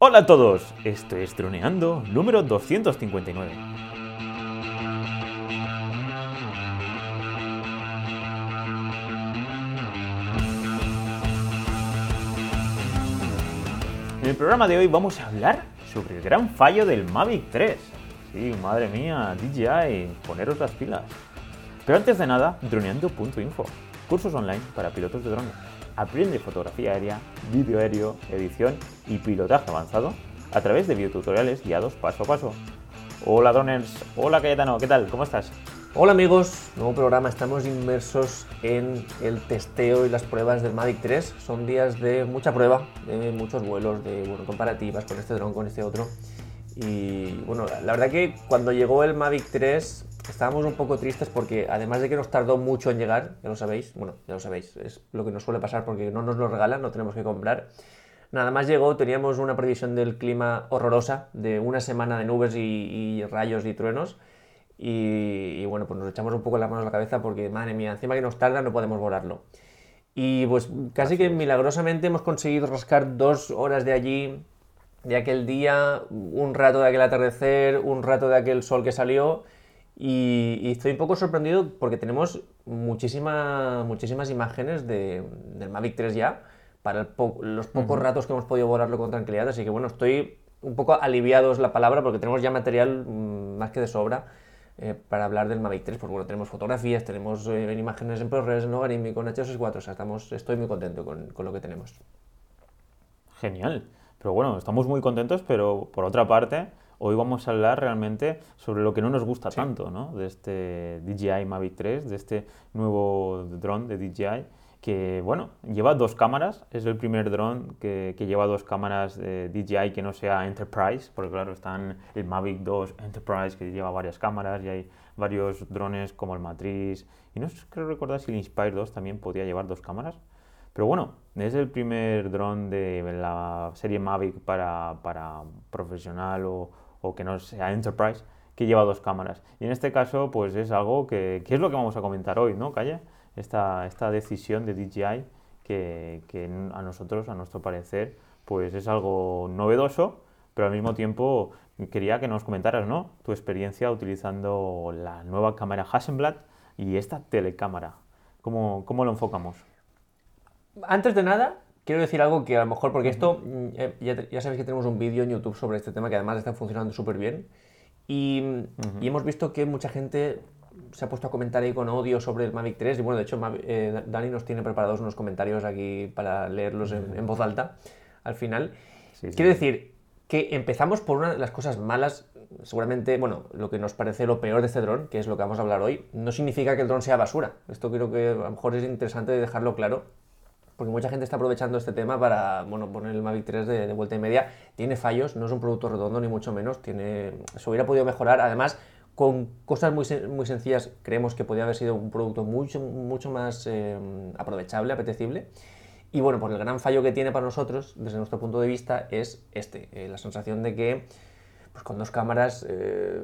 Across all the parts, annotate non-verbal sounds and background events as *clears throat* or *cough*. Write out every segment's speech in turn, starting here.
Hola a todos, esto es Droneando número 259. En el programa de hoy vamos a hablar sobre el gran fallo del Mavic 3. Sí, madre mía, DJI, poneros las pilas. Pero antes de nada, droneando.info, cursos online para pilotos de drones. Aprende fotografía aérea, vídeo aéreo, edición y pilotaje avanzado a través de videotutoriales guiados paso a paso. Hola droners, hola Cayetano, ¿qué tal? ¿Cómo estás? Hola amigos, nuevo programa. Estamos inmersos en el testeo y las pruebas del Mavic 3. Son días de mucha prueba, de muchos vuelos, de comparativas con este dron, con este otro. Y bueno, la verdad que cuando llegó el Mavic 3 estábamos un poco tristes porque además de que nos tardó mucho en llegar, ya lo sabéis, bueno, ya lo sabéis, es lo que nos suele pasar porque no nos lo regalan, no tenemos que comprar. Nada más llegó, teníamos una previsión del clima horrorosa, de una semana de nubes y, rayos y truenos. Y, bueno, pues nos echamos un poco las manos a la cabeza porque, madre mía, encima que nos tarda no podemos volarlo. Y pues casi que milagrosamente hemos conseguido rascar dos horas de allí, de aquel día, un rato de aquel atardecer, un rato de aquel sol que salió y, estoy un poco sorprendido porque tenemos muchísimas muchísimas imágenes de, del Mavic 3 ya para los pocos ratos que hemos podido volarlo con tranquilidad. Así que bueno, estoy un poco aliviado es la palabra porque tenemos ya material mm, más que de sobra eh, para hablar del Mavic 3. Porque bueno, tenemos fotografías, tenemos eh, imágenes en ProRes, en Logarithmic, con H264. O sea, estamos, estoy muy contento con, con lo que tenemos. Genial. Pero bueno, estamos muy contentos, pero por otra parte Hoy vamos a hablar realmente sobre lo que no nos gusta tanto, ¿no? De este DJI Mavic 3, de este nuevo dron de DJI, que, bueno, lleva dos cámaras. Es el primer dron que, lleva dos cámaras de DJI que no sea Enterprise, porque claro, están el Mavic 2 Enterprise que lleva varias cámaras y hay varios drones como el Matrix. Y no sé, creo recordar si el Inspire 2 también podía llevar dos cámaras. Pero bueno, es el primer dron de la serie Mavic para, para profesional o, o que no sea Enterprise, que lleva dos cámaras. Y en este caso, pues es algo que, es lo que vamos a comentar hoy, ¿no, Calle? Esta, esta decisión de DJI que, que, a nosotros, a nuestro parecer, pues es algo novedoso, pero al mismo tiempo quería que nos comentaras, ¿no? Tu experiencia utilizando la nueva cámara Hasselblad y esta telecámara. ¿Cómo, cómo lo enfocamos? Antes de nada, quiero decir algo que a lo mejor, porque esto, mm, eh, ya, sabéis que tenemos un vídeo en YouTube sobre este tema que además está funcionando súper bien. Y, hemos visto que mucha gente se ha puesto a comentar ahí con odio sobre el Mavic 3. Y bueno, de hecho, eh, Dani nos tiene preparados unos comentarios aquí para leerlos en, voz alta al final. Quiero decir que empezamos por una de las cosas malas. Seguramente, bueno, lo que nos parece lo peor de este dron, que es lo que vamos a hablar hoy, no significa que el dron sea basura. Esto creo que a lo mejor es interesante dejarlo claro porque mucha gente está aprovechando este tema para bueno, poner el Mavic 3 de, vuelta y media. Tiene fallos, no es un producto redondo ni mucho menos, tiene, se hubiera podido mejorar. Además, con cosas muy, muy sencillas, creemos que podría haber sido un producto mucho, mucho más eh, aprovechable, apetecible. Y bueno, pues el gran fallo que tiene para nosotros, desde nuestro punto de vista, es este, eh, la sensación de que pues con dos cámaras eh,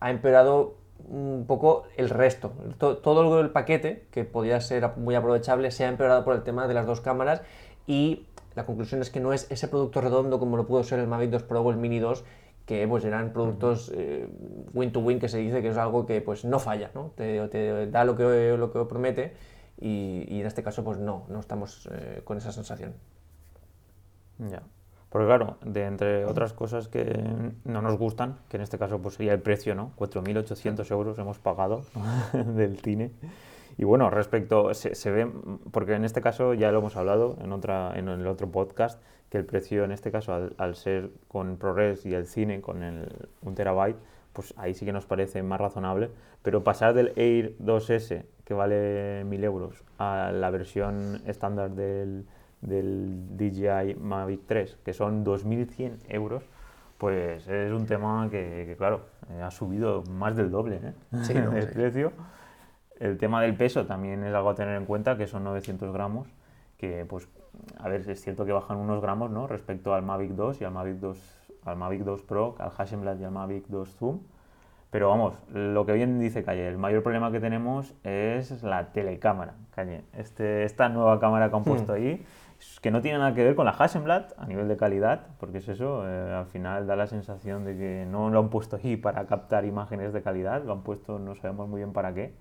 ha empeorado un poco el resto. Todo, el paquete, que podía ser muy aprovechable, se ha empeorado por el tema de las dos cámaras y la conclusión es que no es ese producto redondo como lo pudo ser el Mavic 2 Pro o el Mini 2, que pues eran productos eh, win to win, que se dice que es algo que pues no falla, ¿no? Te, da lo que, lo que promete y, en este caso pues no, no estamos eh, con esa sensación. Ya. Porque claro, de entre otras cosas que no nos gustan, que en este caso pues sería el precio, ¿no? 4.800 euros hemos pagado *laughs* del cine. Y bueno, respecto, se, ve, porque en este caso ya lo hemos hablado en, otra, en el otro podcast, que el precio en este caso, al, ser con ProRes y el cine con el 1 terabyte, pues ahí sí que nos parece más razonable. Pero pasar del Air 2S, que vale 1.000 euros, a la versión estándar del del DJI Mavic 3, que son 2.100 euros, pues es un tema que, claro, eh, ha subido más del doble ¿eh? *laughs* el precio. El tema del peso también es algo a tener en cuenta, que son 900 gramos, que pues, a ver, es cierto que bajan unos gramos, ¿no? Respecto al Mavic 2 y al Mavic 2, al Mavic 2 Pro, al Hasselblad y al Mavic 2 Zoom. Pero vamos, lo que bien dice Calle, el mayor problema que tenemos es la telecámara, Calle. Este, esta nueva cámara que han puesto hmm. ahí que no tiene nada que ver con la Hasselblad a nivel de calidad, porque es eso, eh, al final da la sensación de que no lo han puesto ahí para captar imágenes de calidad, lo han puesto no sabemos muy bien para qué.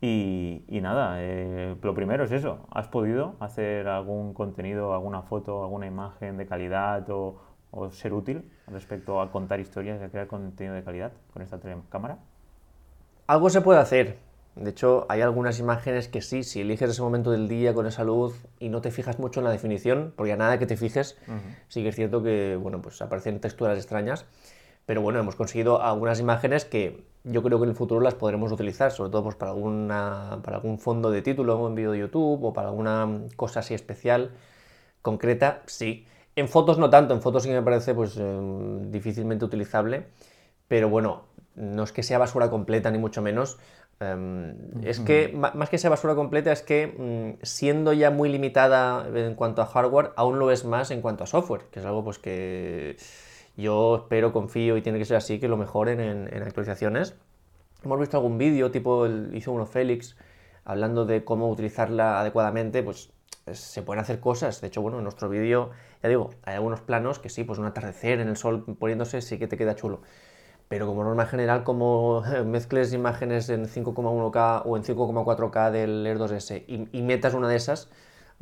Y, nada, eh, lo primero es eso, ¿has podido hacer algún contenido, alguna foto, alguna imagen de calidad o, o ser útil respecto a contar historias y a crear contenido de calidad con esta cámara? Algo se puede hacer, de hecho, hay algunas imágenes que sí, si eliges ese momento del día con esa luz y no te fijas mucho en la definición, porque a nada que te fijes, sí que es cierto que, bueno, pues aparecen texturas extrañas, pero bueno, hemos conseguido algunas imágenes que yo creo que en el futuro las podremos utilizar, sobre todo pues, para, alguna, para algún fondo de título en vídeo de YouTube o para alguna cosa así especial, concreta, sí. En fotos no tanto, en fotos sí que me parece pues, em, difícilmente utilizable, pero bueno, no es que sea basura completa ni mucho menos, Em, es que, más que sea basura completa, es que mm, siendo ya muy limitada en cuanto a hardware, aún lo es más en cuanto a software, que es algo pues que yo espero, confío y tiene que ser así, que lo mejoren en, actualizaciones. Hemos visto algún vídeo, tipo el, hizo uno Félix, hablando de cómo utilizarla adecuadamente, pues se pueden hacer cosas. De hecho, bueno, en nuestro vídeo, ya digo, hay algunos planos que sí, pues un atardecer en el sol poniéndose sí que te queda chulo pero como norma general, como mezcles imágenes en 5,1K o en 5,4K del Air 2S y, metas una de esas,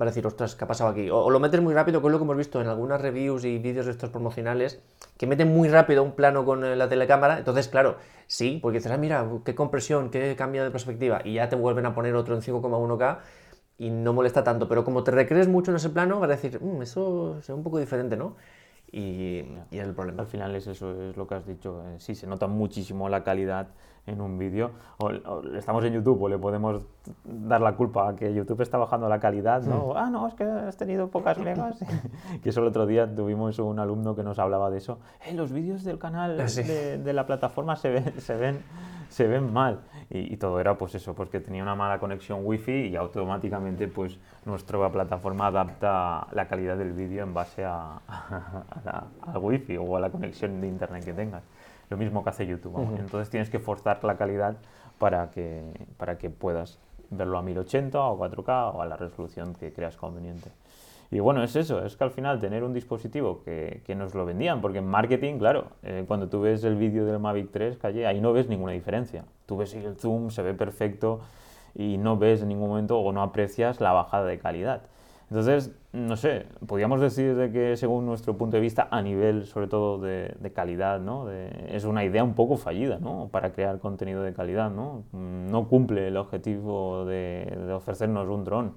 va a decir, ostras, ¿qué ha pasado aquí? O, lo metes muy rápido, que es lo que hemos visto en algunas reviews y vídeos de estos promocionales, que meten muy rápido un plano con eh, la telecámara, entonces, claro, sí, porque dices, ah, mira, qué compresión, qué cambio de perspectiva, y ya te vuelven a poner otro en 5,1K y no molesta tanto, pero como te recrees mucho en ese plano, vas a decir, mm, eso es un poco diferente, ¿no? Y, el problema. Al final es eso, es lo que has dicho. Eh, sí, se nota muchísimo la calidad en un vídeo. O, estamos en YouTube o le podemos dar la culpa a que YouTube está bajando la calidad, ¿no? Mm. Ah, no, es que has tenido pocas megas. *laughs* que eso el otro día tuvimos un alumno que nos hablaba de eso. Eh, los vídeos del canal de, de, la plataforma se ven, se ven se ven mal. Y, todo era pues eso, porque tenía una mala conexión wifi y automáticamente pues nuestra plataforma adapta la calidad del vídeo en base a, *laughs* a, al wifi o a la conexión de internet que tengas. Lo mismo que hace YouTube. Entonces tienes que forzar la calidad para que, para que puedas verlo a 1080 o 4K o a la resolución que creas conveniente. Y bueno, es eso, es que al final tener un dispositivo que, que nos lo vendían, porque en marketing, claro, eh, cuando tú ves el vídeo del Mavic 3, calle, ahí no ves ninguna diferencia. Tú ves el zoom, se ve perfecto y no ves en ningún momento o no aprecias la bajada de calidad. Entonces, no sé, podríamos decir de que según nuestro punto de vista, a nivel sobre todo de, calidad, ¿no? es una idea un poco fallida, ¿no? Para crear contenido de calidad, ¿no? No cumple el objetivo de, ofrecernos un dron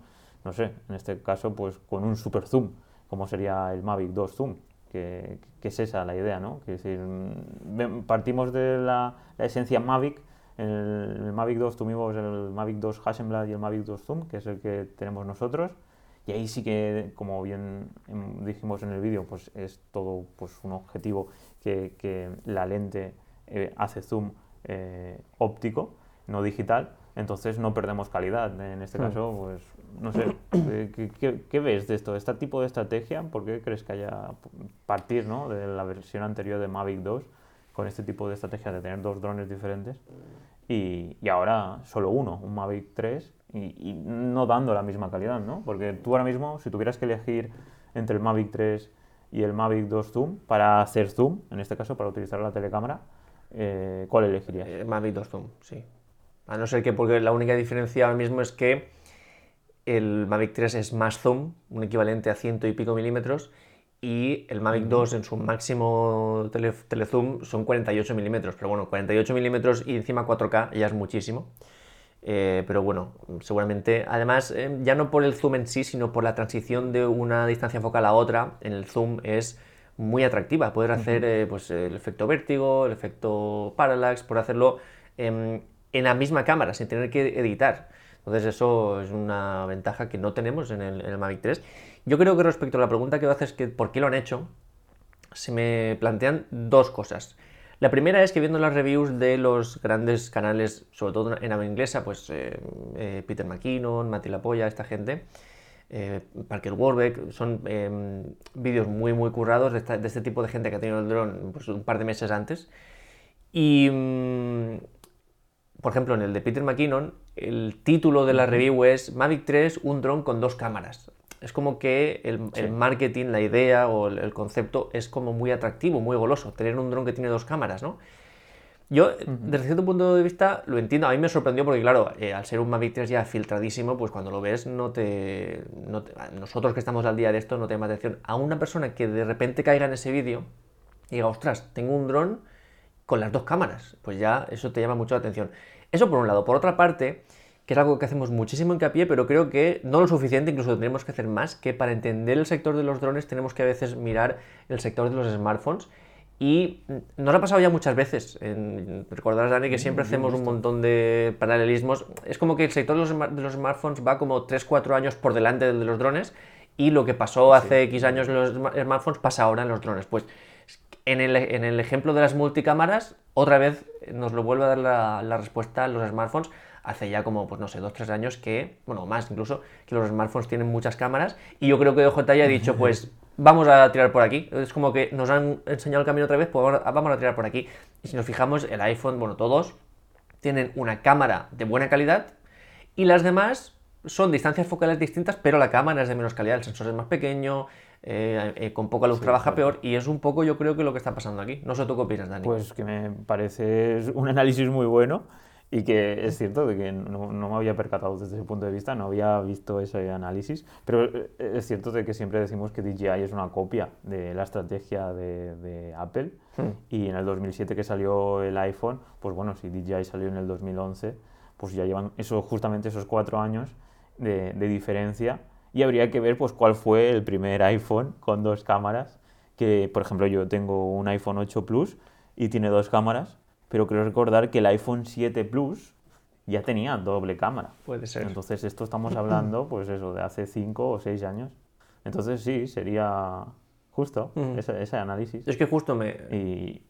no sé, en este caso, pues con un super zoom, como sería el Mavic 2 Zoom, que, es esa la idea, ¿no? Que decir, mm, partimos de la, esencia Mavic, en el, Mavic 2 tuvimos el Mavic 2 Hasselblad y el Mavic 2 Zoom, que es el que tenemos nosotros, y ahí sí que, como bien dijimos en el vídeo, pues es todo pues, un objetivo que, la lente eh, hace zoom eh, óptico, no digital, entonces no perdemos calidad. En este hmm. caso, pues no sé, *coughs* ¿qué, qué, ves de esto? ¿Este tipo de estrategia? ¿Por qué crees que haya partir ¿no? de la versión anterior de Mavic 2 con este tipo de estrategia de tener dos drones diferentes y, y ahora solo uno, un Mavic 3 y, y, no dando la misma calidad, ¿no? Porque tú ahora mismo, si tuvieras que elegir entre el Mavic 3 y el Mavic 2 Zoom para hacer zoom, en este caso para utilizar la telecámara, eh, ¿cuál elegirías? El Mavic 2 Zoom, sí. A no ser que, porque la única diferencia ahora mismo es que el Mavic 3 es más zoom, un equivalente a ciento y pico milímetros, y el Mavic 2 en su máximo telezoom son 48 milímetros, pero bueno, 48 milímetros y encima 4K ya es muchísimo. Eh, pero bueno, seguramente, además, eh, ya no por el zoom en sí, sino por la transición de una distancia focal a otra, en el zoom es muy atractiva. Poder hacer eh, pues, el efecto vértigo, el efecto parallax, por hacerlo en la misma cámara, sin tener que editar. Entonces eso es una ventaja que no tenemos en el, Mavic 3. Yo creo que respecto a la pregunta que haces, que por qué lo han hecho, se me plantean dos cosas. La primera es que viendo las reviews de los grandes canales, sobre todo en habla inglesa, pues eh, eh, Peter McKinnon, Mati Lapolla, esta gente, eh, Parker Warbeck, son vídeos muy muy currados de, este tipo de gente que ha tenido el dron pues, un par de meses antes. Y mm, por ejemplo, en el de Peter McKinnon, el título de la review es Mavic 3, un dron con dos cámaras. Es como que el, marketing, la idea o el, concepto es como muy atractivo, muy goloso, tener un dron que tiene dos cámaras, ¿no? Yo, desde cierto punto de vista, lo entiendo. A mí me sorprendió porque, claro, eh, al ser un Mavic 3 ya filtradísimo, pues cuando lo ves, no te, Nosotros que estamos al día de esto, no te llama atención. A una persona que de repente caiga en ese vídeo y diga, ostras, tengo un dron con las dos cámaras, pues ya eso te llama mucho la atención. Eso por un lado. Por otra parte, que es algo que hacemos muchísimo hincapié, pero creo que no lo suficiente, incluso tendremos que hacer más, que para entender el sector de los drones tenemos que a veces mirar el sector de los smartphones y nos ha pasado ya muchas veces. En, recordarás, Dani, que siempre hacemos un montón de paralelismos. Es como que el sector de los, smartphones va como 3-4 años por delante del de los drones y lo que pasó hace X años en los smartphones pasa ahora en los drones. Pues en el, en el ejemplo de las multicámaras, otra vez nos lo vuelve a dar la, la respuesta a los smartphones hace ya como, pues no sé, dos, tres años que, bueno, más incluso, que los smartphones tienen muchas cámaras y yo creo que OJ ya ha dicho, *laughs* pues vamos a tirar por aquí. Es como que nos han enseñado el camino otra vez, pues vamos a tirar por aquí. Y si nos fijamos, el iPhone, bueno, todos tienen una cámara de buena calidad y las demás son distancias focales distintas, pero la cámara es de menos calidad, el sensor es más pequeño, eh, eh, con poca luz trabaja peor y es un poco yo creo que lo que está pasando aquí. No sé tú qué opinas, Dani. Pues que me parece un análisis muy bueno y que es cierto de que no, no, me había percatado desde ese punto de vista, no había visto ese análisis, pero eh, es cierto de que siempre decimos que DJI es una copia de la estrategia de, de Apple. Hmm. y en el 2007 que salió el iPhone, pues bueno, si DJI salió en el 2011, pues ya llevan eso, justamente esos cuatro años de, de diferencia. Y habría que ver pues cuál fue el primer iPhone con dos cámaras, que por ejemplo yo tengo un iPhone 8 Plus y tiene dos cámaras, pero creo recordar que el iPhone 7 Plus ya tenía doble cámara. Puede ser. Entonces esto estamos hablando, pues eso, de hace 5 o 6 años. Entonces sí, sería justo ese, análisis. Es que justo me... Y,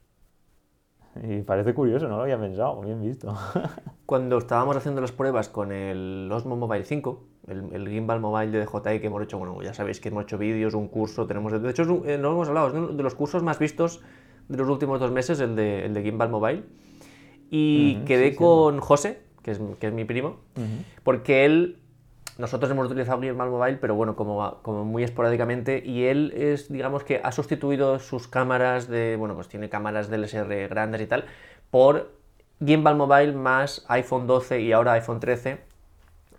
y parece curioso, no lo había pensado, bien visto. *laughs* Cuando estábamos haciendo las pruebas con el Osmo Mobile 5, el, gimbal mobile de DJI que hemos hecho, bueno, ya sabéis que hemos hecho vídeos, un curso, tenemos... De hecho, eh, no hemos hablado, es uno de los cursos más vistos de los últimos dos meses, el de, el de Gimbal Mobile. Y quedé con José, que es, que es mi primo, porque él nosotros hemos utilizado Gimbal Mobile, pero bueno, como, como, muy esporádicamente, y él es, digamos que ha sustituido sus cámaras de, bueno, pues tiene cámaras DLSR grandes y tal, por Gimbal Mobile más iPhone 12 y ahora iPhone 13,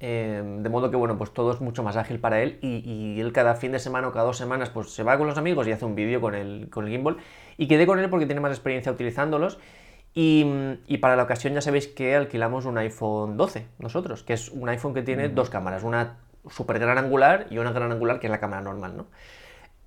em, de modo que, bueno, pues todo es mucho más ágil para él, y, y, él cada fin de semana o cada dos semanas, pues se va con los amigos y hace un vídeo con el, con el gimbal, y quedé con él porque tiene más experiencia utilizándolos. Y, para la ocasión ya sabéis que alquilamos un iPhone 12 nosotros, que es un iPhone que tiene dos cámaras, una super gran angular y una gran angular que es la cámara normal, ¿no?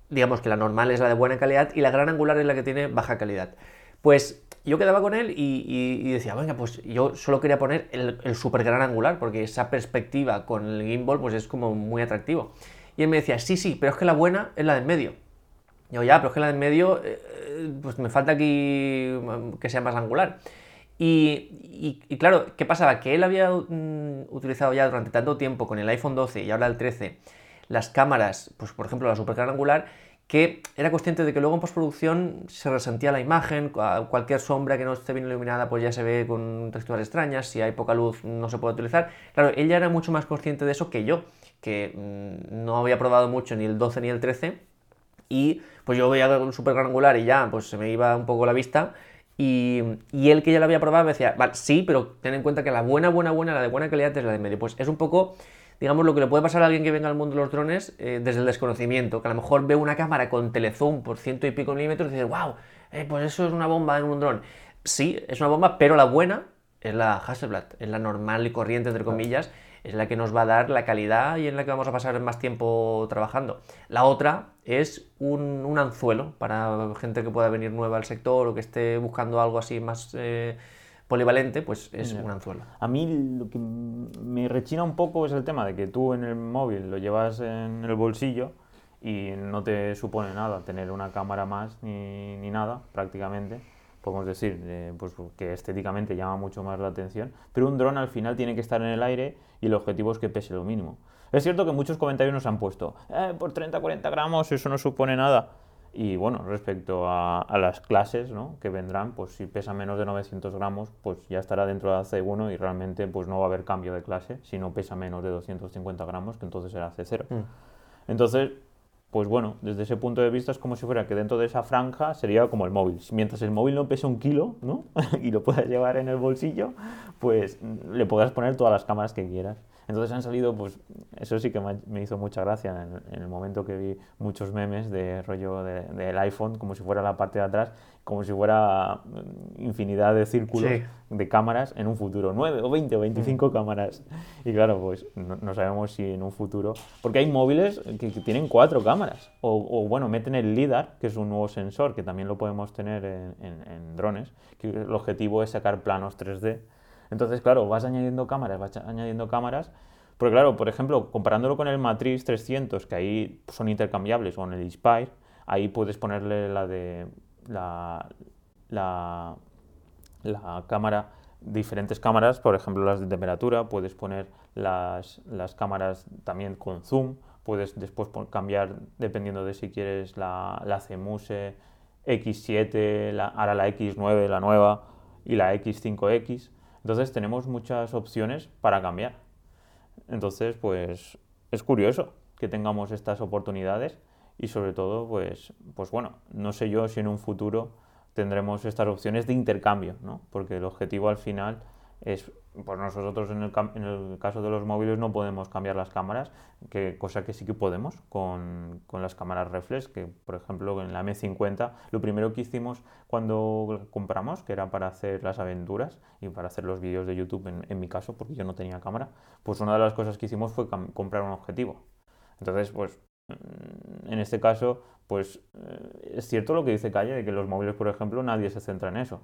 Digamos que la normal es la de buena calidad y la gran angular es la que tiene baja calidad. Pues yo quedaba con él y, decía, venga, pues yo solo quería poner el, el, super gran angular porque esa perspectiva con el gimbal pues es como muy atractivo. Y él me decía, sí, sí, pero es que la buena es la de en medio. yo, ya, pero es que la de en medio eh, pues me falta aquí mm, que sea más angular. Y, claro, ¿qué pasaba? Que él había mm, utilizado ya durante tanto tiempo con el iPhone 12 y ahora el 13 las cámaras, pues por ejemplo la super gran angular, que era consciente de que luego en postproducción se resentía la imagen, cualquier sombra que no esté bien iluminada pues ya se ve con texturas extrañas, si hay poca luz no se puede utilizar. Claro, ella era mucho más consciente de eso que yo, que mm, no había probado mucho ni el 12 ni el 13 y pues yo veía un super gran angular y ya, pues se me iba un poco la vista. Y, y, él que ya lo había probado me decía, vale, sí, pero ten en cuenta que la buena, buena, buena, la de buena calidad es la de medio. Pues es un poco, digamos, lo que le puede pasar a alguien que venga al mundo de los drones eh, desde el desconocimiento, que a lo mejor ve una cámara con telezoom por ciento y pico milímetros y dice, wow, eh, pues eso es una bomba en un dron. Sí, es una bomba, pero la buena es la Hasselblad, es la normal y corriente, entre comillas, es la que nos va a dar la calidad y en la que vamos a pasar más tiempo trabajando. La otra es un, anzuelo para gente que pueda venir nueva al sector o que esté buscando algo así más eh, polivalente, pues es un anzuelo. A mí lo que me rechina un poco es el tema de que tú en el móvil lo llevas en el bolsillo y no te supone nada tener una cámara más ni, ni nada prácticamente podemos decir, eh, pues que estéticamente llama mucho más la atención, pero un dron al final tiene que estar en el aire y el objetivo es que pese lo mínimo. Es cierto que muchos comentarios nos han puesto, eh, por 30-40 gramos eso no supone nada. Y bueno, respecto a, las clases ¿no? que vendrán, pues si pesa menos de 900 gramos, pues ya estará dentro de C1 y realmente pues no va a haber cambio de clase si no pesa menos de 250 gramos, que entonces será C0. Mm. Entonces, pues bueno, desde ese punto de vista es como si fuera que dentro de esa franja sería como el móvil. Mientras el móvil no pese un kilo, ¿no? *laughs* y lo puedas llevar en el bolsillo, pues le podrás poner todas las cámaras que quieras. Entonces han salido, pues eso sí que me hizo mucha gracia en, el momento que vi muchos memes de rollo del iPhone, como si fuera la parte de atrás, como si fuera infinidad de círculos de cámaras en un futuro, 9 o 20 o 25 mm. cámaras. Y claro, pues no, sabemos si en un futuro, porque hay móviles que, tienen cuatro cámaras, o, bueno, meten el LIDAR, que es un nuevo sensor que también lo podemos tener en, en drones, que el objetivo es sacar planos 3D entonces, claro, vas añadiendo cámaras, vas añadiendo cámaras. Porque claro, por ejemplo, comparándolo con el Matrix 300, que ahí son intercambiables, o en el Inspire, ahí puedes ponerle la de la, la, cámara, diferentes cámaras, por ejemplo las de temperatura, puedes poner las, las cámaras también con zoom, puedes después cambiar dependiendo de si quieres la, la CMUSE X7, la, ahora la X9, la nueva, y la X5X. Entonces tenemos muchas opciones para cambiar. Entonces, pues es curioso que tengamos estas oportunidades y sobre todo, pues, pues bueno, no sé yo si en un futuro tendremos estas opciones de intercambio, ¿no? Porque el objetivo al final es, pues nosotros en el, en el, caso de los móviles no podemos cambiar las cámaras, cosa que sí que podemos con, las cámaras reflex, que por ejemplo en la M50 lo primero que hicimos cuando compramos, que era para hacer las aventuras y para hacer los vídeos de YouTube en, en mi caso, porque yo no tenía cámara, pues una de las cosas que hicimos fue comprar un objetivo. Entonces, pues en este caso, pues eh, es cierto lo que dice Calle, de que los móviles, por ejemplo, nadie se centra en eso.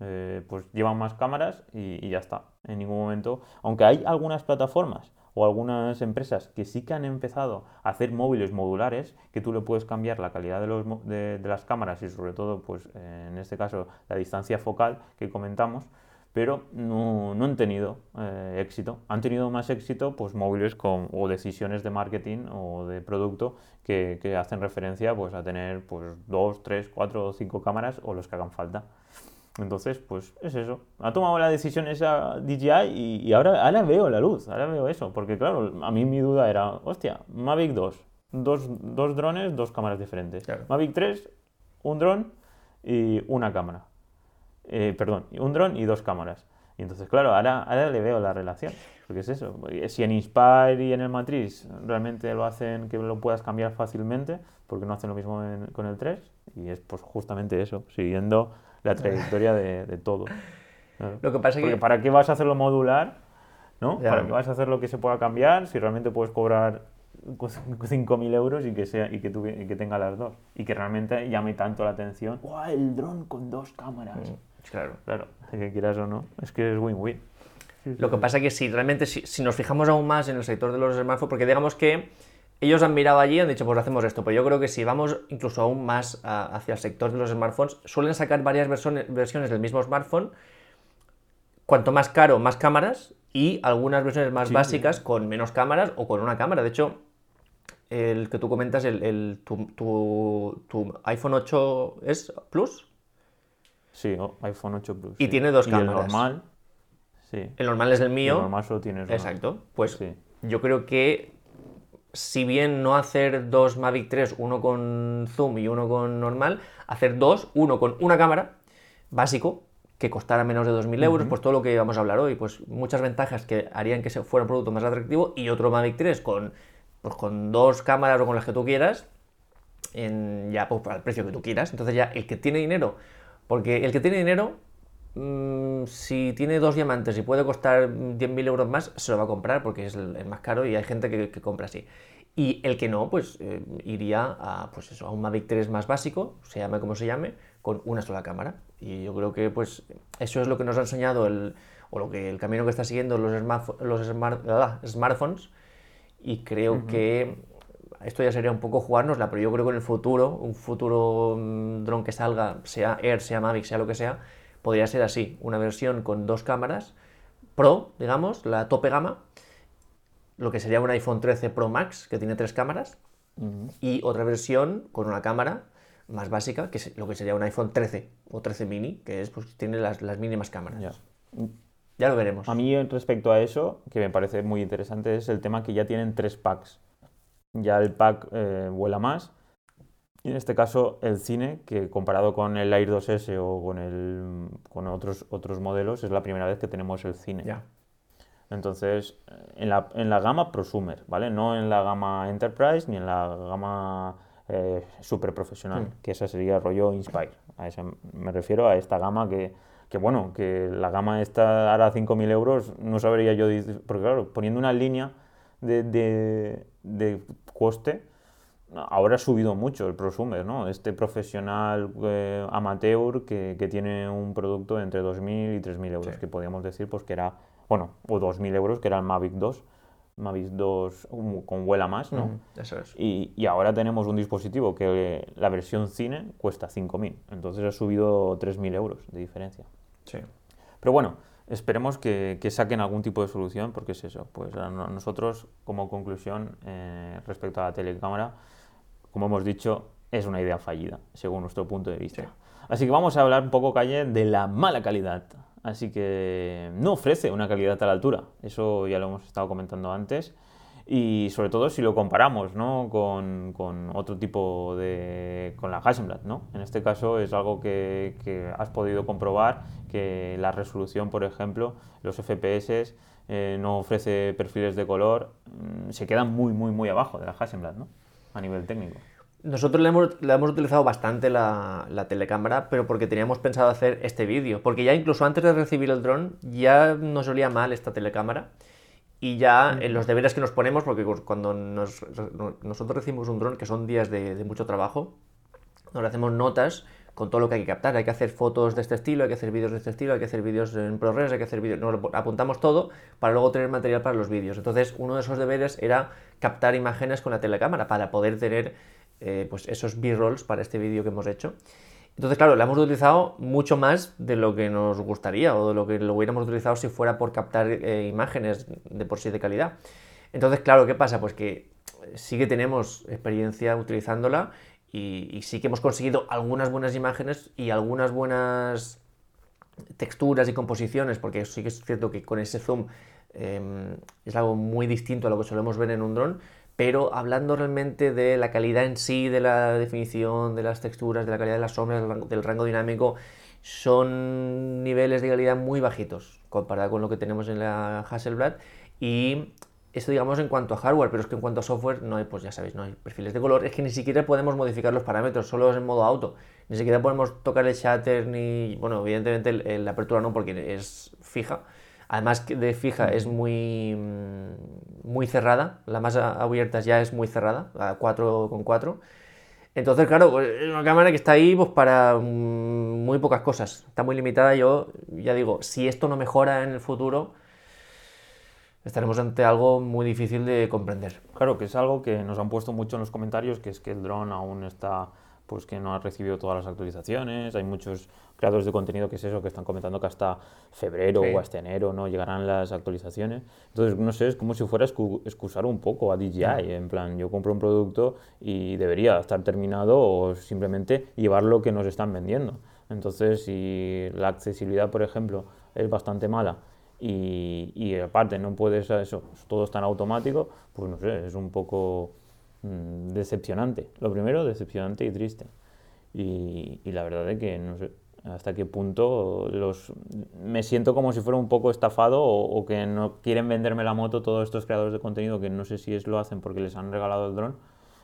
Eh, pues llevan más cámaras y, ya está. En ningún momento, aunque hay algunas plataformas o algunas empresas que sí que han empezado a hacer móviles modulares, que tú le puedes cambiar la calidad de, los, de, las cámaras y sobre todo, pues en este caso, la distancia focal que comentamos, pero no, no han tenido eh, éxito. Han tenido más éxito pues móviles con, o decisiones de marketing o de producto que, que hacen referencia pues, a tener pues, dos, tres, cuatro o cinco cámaras o los que hagan falta. Entonces, pues es eso. Ha tomado la decisión esa DJI y, ahora, ahora veo la luz, ahora veo eso. Porque claro, a mí mi duda era, hostia, Mavic 2, dos, dos drones, dos cámaras diferentes. Mavic 3, un dron y una cámara. Eh, perdón, un dron y dos cámaras. Y entonces, claro, ahora, ahora le veo la relación. Porque es eso. Si en Inspire y en el Matrix realmente lo hacen que lo puedas cambiar fácilmente, porque no hacen lo mismo con el 3. Y es pues justamente eso, siguiendo la trayectoria de, de todo. Lo que pasa Porque ¿para qué vas a hacerlo modular? ¿no? ¿Para qué vas a hacer lo que se pueda cambiar si realmente puedes cobrar 5.000 euros y que, sea, y, que que tenga las dos? Y que realmente llame tanto la atención. ¡Wow! El dron con dos cámaras. Mm, claro. Claro, que quieras o no, es que es win-win. Lo que pasa es que si realmente, si, si, nos fijamos aún más en el sector de los smartphones, porque digamos que ellos han mirado allí y han dicho, pues hacemos esto. Pero yo creo que si vamos incluso aún más hacia el sector de los smartphones, suelen sacar varias versiones, del mismo smartphone. Cuanto más caro, más cámaras. Y algunas versiones más básicas con menos cámaras o con una cámara. De hecho, el que tú comentas, el, tu, iPhone 8 es Plus. Sí, iPhone 8 Plus. Y tiene dos cámaras. el normal. Sí. El normal es el mío. el normal solo tienes Exacto. Pues yo creo que si bien no hacer dos Mavic 3, uno con zoom y uno con normal, hacer dos, uno con una cámara, básico, que costara menos de 2.000 euros, pues todo lo que vamos a hablar hoy, pues muchas ventajas que harían que fuera un producto más atractivo y otro Mavic 3 con, pues con dos cámaras o con las que tú quieras, en, ya pues, al precio que tú quieras. Entonces ya el que tiene dinero, porque el que tiene dinero, mm, si tiene dos diamantes y puede costar 10.000 euros más, se lo va a comprar porque es el, más caro y hay gente que, que compra así. Y el que no, pues eh, iría a, pues eso, a un Mavic 3 más básico, se llame como se llame, con una sola cámara. Y yo creo que pues eso es lo que nos ha enseñado el, o lo que el camino que está siguiendo los, los ah, smartphones. Y creo que esto ya sería un poco jugárnosla, pero yo creo que en el futuro, un futuro mm, dron que salga, sea Air, sea Mavic, sea lo que sea, podría ser así, una versión con dos cámaras, Pro, digamos, la tope gama, lo que sería un iPhone 13 Pro Max, que tiene tres cámaras, y otra versión con una cámara más básica, que es lo que sería un iPhone 13 o 13 mini, que es pues tiene las, mínimas cámaras. Ya. lo veremos. A mí respecto a eso, que me parece muy interesante, es el tema que ya tienen tres packs. ya el pack eh, vuela más. Y en este caso el cine, que comparado con el Air 2S o con, el, con otros, otros modelos, es la primera vez que tenemos el cine. Ya. Entonces, en la, en la gama prosumer, ¿vale? No en la gama enterprise ni en la gama eh, super profesional, Mm. que esa sería rollo Inspire. A esa me refiero a esta gama que, que bueno, que la gama esta ahora 5.000 euros, no sabría yo, porque claro, poniendo una línea de, de, de coste, ahora ha subido mucho el prosumer, ¿no? Este profesional eh, amateur que, que tiene un producto entre 2.000 y 3.000 euros, Sí. que podríamos decir pues que era, bueno, o 2.000 euros, que era el Mavic 2, Mavic 2 um, con vuela más, ¿no? Mm, Eso es. Y, y ahora tenemos un dispositivo que la versión cine cuesta 5.000, entonces ha subido 3.000 euros de diferencia. Sí. Pero bueno, esperemos que, que saquen algún tipo de solución, porque es eso. Pues a nosotros, como conclusión, eh, respecto a la telecámara, como hemos dicho, es una idea fallida, según nuestro punto de vista. Sí. Así que vamos a hablar un poco, Calle, de la mala calidad. Así que no ofrece una calidad a la altura. Eso ya lo hemos estado comentando antes. Y sobre todo si lo comparamos ¿no? con, con otro tipo de... con la Hasselblad, ¿no? En este caso es algo que, que has podido comprobar, que la resolución, por ejemplo, los FPS eh, no ofrece perfiles de color, mm, se quedan muy, muy, muy abajo de la Hasselblad, ¿no? A nivel técnico. Nosotros la hemos, la hemos utilizado bastante la, la telecámara, pero porque teníamos pensado hacer este vídeo. Porque ya incluso antes de recibir el dron, ya nos olía mal esta telecámara. Y ya en los deberes que nos ponemos, porque cuando nos- nosotros recibimos un dron, que son días de, de mucho trabajo, nos hacemos notas con todo lo que hay que captar. Hay que hacer fotos de este estilo, hay que hacer vídeos de este estilo, hay que hacer vídeos en ProRes, hay que hacer vídeos... Nos apuntamos todo para luego tener material para los vídeos. Entonces, uno de esos deberes era captar imágenes con la telecámara para poder tener eh, pues esos B-rolls para este vídeo que hemos hecho. Entonces, claro, la hemos utilizado mucho más de lo que nos gustaría o de lo que lo hubiéramos utilizado si fuera por captar eh, imágenes de por sí de calidad. Entonces, claro, ¿qué pasa? Pues que sí que tenemos experiencia utilizándola y, sí que hemos conseguido algunas buenas imágenes y algunas buenas texturas y composiciones, porque sí que es cierto que con ese zoom eh, es algo muy distinto a lo que solemos ver en un dron, pero hablando realmente de la calidad en sí, de la definición, de las texturas, de la calidad de las sombras, del rango, del rango dinámico, son niveles de calidad muy bajitos comparado con lo que tenemos en la Hasselblad y eso digamos en cuanto a hardware, pero es que en cuanto a software no hay, pues ya sabéis, no hay perfiles de color, es que ni siquiera podemos modificar los parámetros, solo es en modo auto, ni siquiera podemos tocar el shutter ni, bueno, evidentemente la apertura no porque es fija, además de fija es muy, muy cerrada, la más abierta ya es muy cerrada, a 4,4, entonces claro, es una cámara que está ahí pues para mm, muy pocas cosas, está muy limitada, yo ya digo, si esto no mejora en el futuro, estaremos ante algo muy difícil de comprender. Claro, que es algo que nos han puesto mucho en los comentarios, que es que el dron aún está, pues que no ha recibido todas las actualizaciones. Hay muchos creadores de contenido que es eso, que están comentando que hasta febrero Sí. o hasta enero no llegarán las actualizaciones. Entonces, no sé, es como si fuera excu- excusar un poco a DJI. En plan, yo compro un producto y debería estar terminado o simplemente llevar lo que nos están vendiendo. Entonces, si la accesibilidad, por ejemplo, es bastante mala y, y aparte no puedes eso, todo es tan automático, pues no sé, es un poco mm, decepcionante. Lo primero, decepcionante y triste. Y, y la verdad es que no sé hasta qué punto los me siento como si fuera un poco estafado o, o que no quieren venderme la moto todos estos creadores de contenido que no sé si es lo hacen porque les han regalado el dron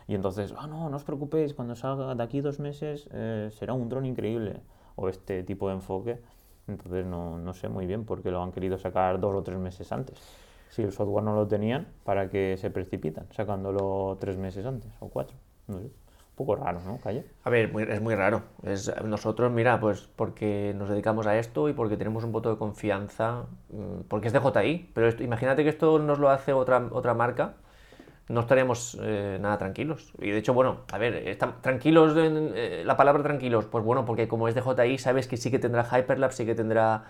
y entonces, ah, no, no os preocupéis, cuando salga de aquí dos meses eh, será un dron increíble o este tipo de enfoque. Entonces no, no sé muy bien por qué lo han querido sacar dos o tres meses antes. Si el software no lo tenían, ¿para qué se precipitan sacándolo tres meses antes o cuatro? No poco raro, ¿no, Calle? A ver, es muy raro. Es, nosotros, mira, pues porque nos dedicamos a esto y porque tenemos un voto de confianza, mm, porque es de JI, pero imagínate que esto nos lo hace otra, otra marca, no estaríamos eh, nada tranquilos. Y de hecho, bueno, a ver, está- tranquilos, en- eh, la palabra tranquilos, pues bueno, porque como es de JI, sabes que sí que tendrá Hyperlapse, sí que tendrá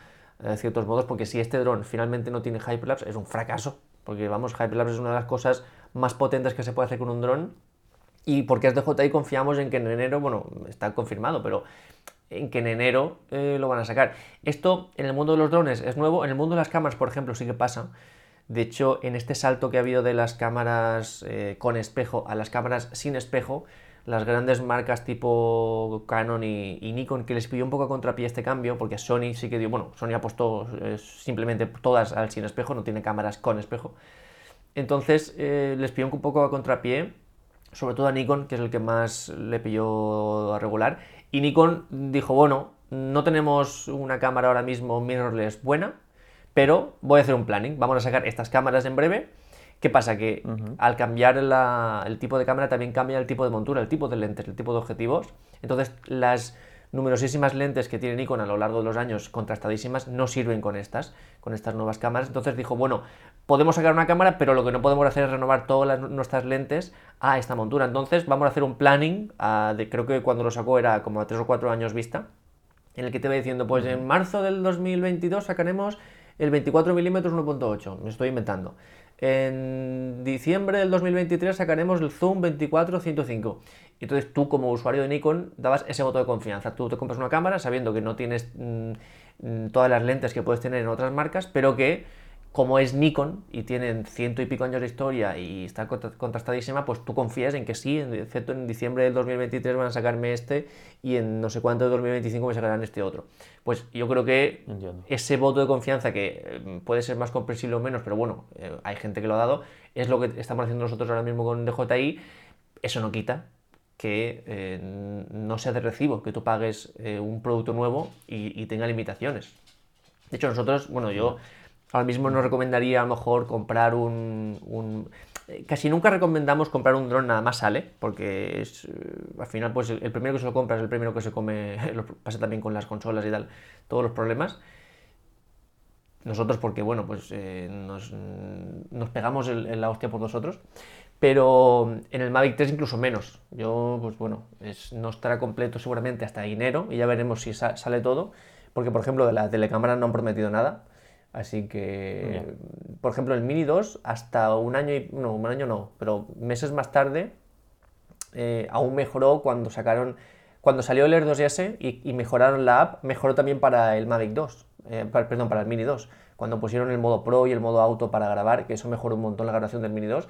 eh, ciertos modos, porque si este dron finalmente no tiene Hyperlapse, es un fracaso. Porque vamos, Hyperlapse es una de las cosas más potentes que se puede hacer con un dron y porque es de JI confiamos en que en enero, bueno, está confirmado, pero en que en enero eh, lo van a sacar. Esto en el mundo de los drones es nuevo, en el mundo de las cámaras, por ejemplo, sí que pasa. De hecho, en este salto que ha habido de las cámaras eh, con espejo a las cámaras sin espejo, las grandes marcas tipo Canon y, Nikon, que les pidió un poco a contrapié este cambio, porque Sony sí que dio, bueno, Sony ha puesto eh, simplemente todas al sin espejo, no tiene cámaras con espejo. Entonces eh, les pidió un poco a contrapié, sobre todo a Nikon, que es el que más le pilló a regular. Y Nikon dijo, bueno, no tenemos una cámara ahora mismo mirrorless buena, pero voy a hacer un planning. Vamos a sacar estas cámaras en breve ¿Qué pasa? Que al cambiar el tipo de cámara también cambia el tipo de montura, el tipo de lentes, el tipo de objetivos. Entonces las numerosísimas lentes que tiene Nikon a lo largo de los años contrastadísimas no sirven con estas, con estas nuevas cámaras. Entonces dijo, bueno, podemos sacar una cámara, pero lo que no podemos hacer es renovar todas nuestras lentes a esta montura. Entonces vamos a hacer un planning, de, creo que cuando lo sacó era como a 3 o 4 años vista, en el que te va diciendo, pues en marzo del 2022 sacaremos el 24 mm 1.8, me estoy inventando. En diciembre del 2023 sacaremos el Zoom 24-105. Entonces tú como usuario de Nikon dabas ese voto de confianza. Tú te compras una cámara sabiendo que no tienes mm, mm, todas las lentes que puedes tener en otras marcas, pero que como es Nikon y tienen ciento y pico años de historia y está contrastadísima, pues tú confías en que sí, excepto en diciembre del 2023 van a sacarme este y en no sé cuánto de 2025 me sacarán este otro. Pues yo creo que ese voto de confianza, que eh, puede ser más comprensible o menos, pero bueno, eh, hay gente que lo ha dado, es lo que estamos haciendo nosotros ahora mismo con DJI. Eso no quita que eh, no sea de recibo, que tú pagues un producto nuevo y, y tenga limitaciones. De hecho, nosotros, bueno, yo Ahora mismo nos recomendaría a lo mejor comprar un, eh, casi nunca recomendamos comprar un dron nada más sale, porque es, eh, al final pues el, primero que se lo compra es el primero que se come, *laughs* lo pasa también con las consolas y tal, todos los problemas. Nosotros porque, bueno, pues eh, nos, pegamos en la hostia por nosotros, pero en el Mavic 3 incluso menos. Yo, pues bueno, no estará completo seguramente hasta enero y ya veremos si sale todo, porque por ejemplo de la telecámara no han prometido nada. Así que, por ejemplo, el Mini 2, hasta un año, y, no, un año no, pero meses más tarde, eh, aún mejoró cuando sacaron, cuando salió el Air 2S y, mejoraron la app, mejoró también para el Mavic 2, eh, perdón, para el Mini 2, cuando pusieron el modo Pro y el modo Auto para grabar, que eso mejoró un montón la grabación del Mini 2,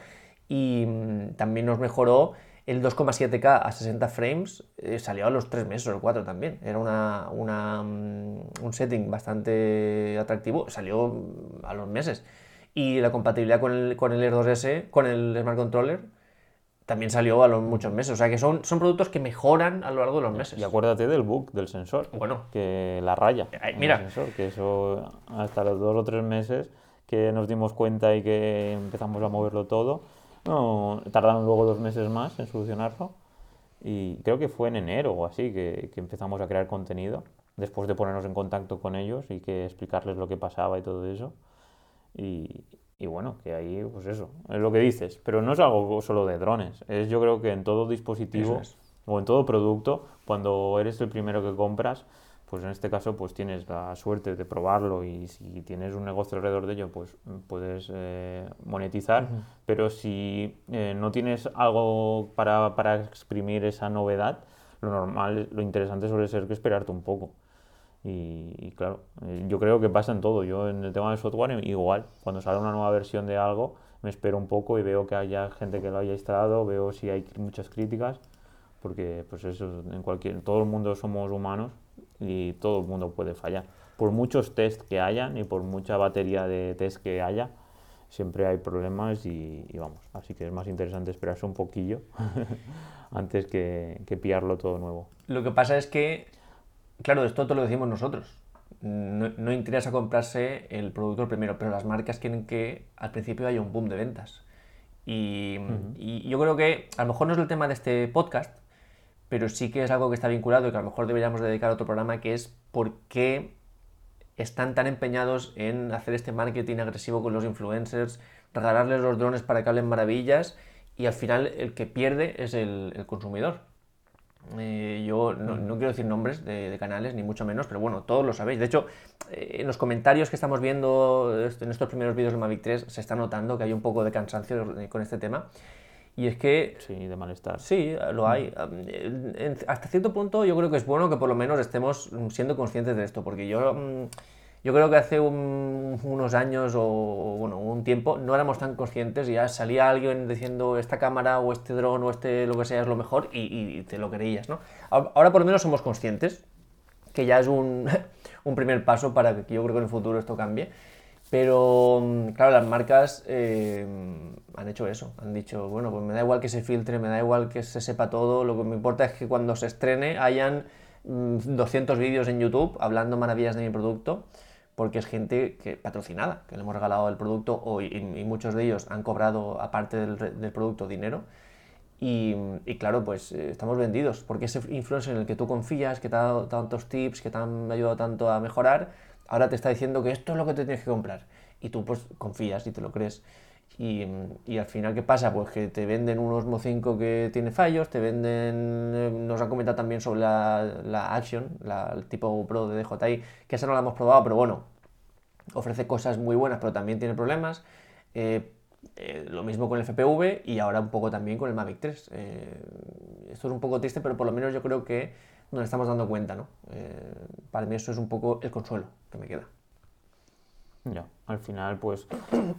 y mm, también nos mejoró el 2,7K a 60 frames eh, salió a los 3 meses o el 4 también. Era una, mm, un setting bastante atractivo, salió a los meses. Y la compatibilidad con el, con el Air 2S, con el Smart Controller, también salió a los muchos meses. O sea que son, son productos que mejoran a lo largo de los meses. Y acuérdate del bug del sensor. Bueno. Que la raya. mira. Sensor, que eso hasta los dos o tres meses que nos dimos cuenta y que empezamos a moverlo todo no, tardaron luego dos meses más en solucionarlo y creo que fue en enero o así que, empezamos a crear contenido después de ponernos en contacto con ellos y que explicarles lo que pasaba y todo eso. Y, bueno, que ahí, pues eso, es lo que dices. Pero no es algo solo de drones. Es yo creo que en todo dispositivo o en todo producto, cuando eres el primero que compras, pues en este caso pues tienes la suerte de probarlo y si tienes un negocio alrededor de ello pues puedes eh, monetizar. Pero si eh, no tienes algo para, para, exprimir esa novedad lo normal lo interesante suele ser que esperarte un poco. Y, claro eh, yo creo que pasa en todo. Yo en el tema del software igual. Cuando sale una nueva versión de algo me espero un poco y veo que haya gente que lo haya instalado veo si hay muchas críticas porque pues eso en cualquier todo el mundo somos humanos y todo el mundo puede fallar. Por muchos test que hayan y por mucha batería de test que haya, siempre hay problemas y, vamos, así que es más interesante esperarse un poquillo *laughs* antes que, que, pillarlo todo nuevo. Lo que pasa es que, claro, esto te lo decimos nosotros. No, no interesa comprarse el producto primero, pero las marcas quieren que al principio haya un boom de ventas. Y, y yo creo que a lo mejor no es el tema de este podcast, pero sí que es algo que está vinculado y que a lo mejor deberíamos dedicar a otro programa, que es por qué están tan empeñados en hacer este marketing agresivo con los influencers, regalarles los drones para que hablen maravillas y al final el que pierde es el, consumidor. Eh, yo no, quiero decir nombres de, canales, ni mucho menos, pero bueno, todos lo sabéis. De hecho, eh, en los comentarios que estamos viendo en estos primeros vídeos de Mavic 3 se está notando que hay un poco de cansancio con este tema. Y es que... Sí, de malestar. Sí, lo hay. hasta cierto punto yo creo que es bueno que por lo menos estemos siendo conscientes de esto, porque yo, mm, Yo creo que hace unos años o, bueno, un tiempo no éramos tan conscientes y ya salía alguien diciendo esta cámara o este dron o este lo que sea es lo mejor y, te lo creías, ¿no? Ahora por lo menos somos conscientes, que ya es un, *laughs* un primer paso para que yo creo que en el futuro esto cambie. Pero, mm, claro, las marcas eh, han hecho eso. Han dicho, bueno, pues me da igual que se filtre, me da igual que se sepa todo. Lo que me importa es que cuando se estrene hayan 200 mm, vídeos en YouTube hablando maravillas de mi producto, porque es gente patrocinada, que le hemos regalado el producto hoy y, muchos de ellos han cobrado, aparte del, producto, dinero. Y, claro, pues eh, estamos vendidos, porque ese influencer en el que tú confías, que te ha dado tantos tips, que te han ayudado tanto a mejorar, ahora te está diciendo que esto es lo que te tienes que comprar. Y tú pues confías y te lo crees. Y, y, al final, ¿qué pasa? Pues que te venden un Osmo 5 que tiene fallos, te venden, eh, nos han comentado también sobre la, la Action, el tipo Pro de DJI, que esa no la hemos probado, pero bueno, ofrece cosas muy buenas, pero también tiene problemas. Eh, eh, lo mismo con el FPV y ahora un poco también con el Mavic 3. esto es un poco triste, pero por lo menos yo creo que nos estamos dando cuenta, ¿no? Eh, para mí eso es un poco el consuelo que me queda. Ya, al final, pues,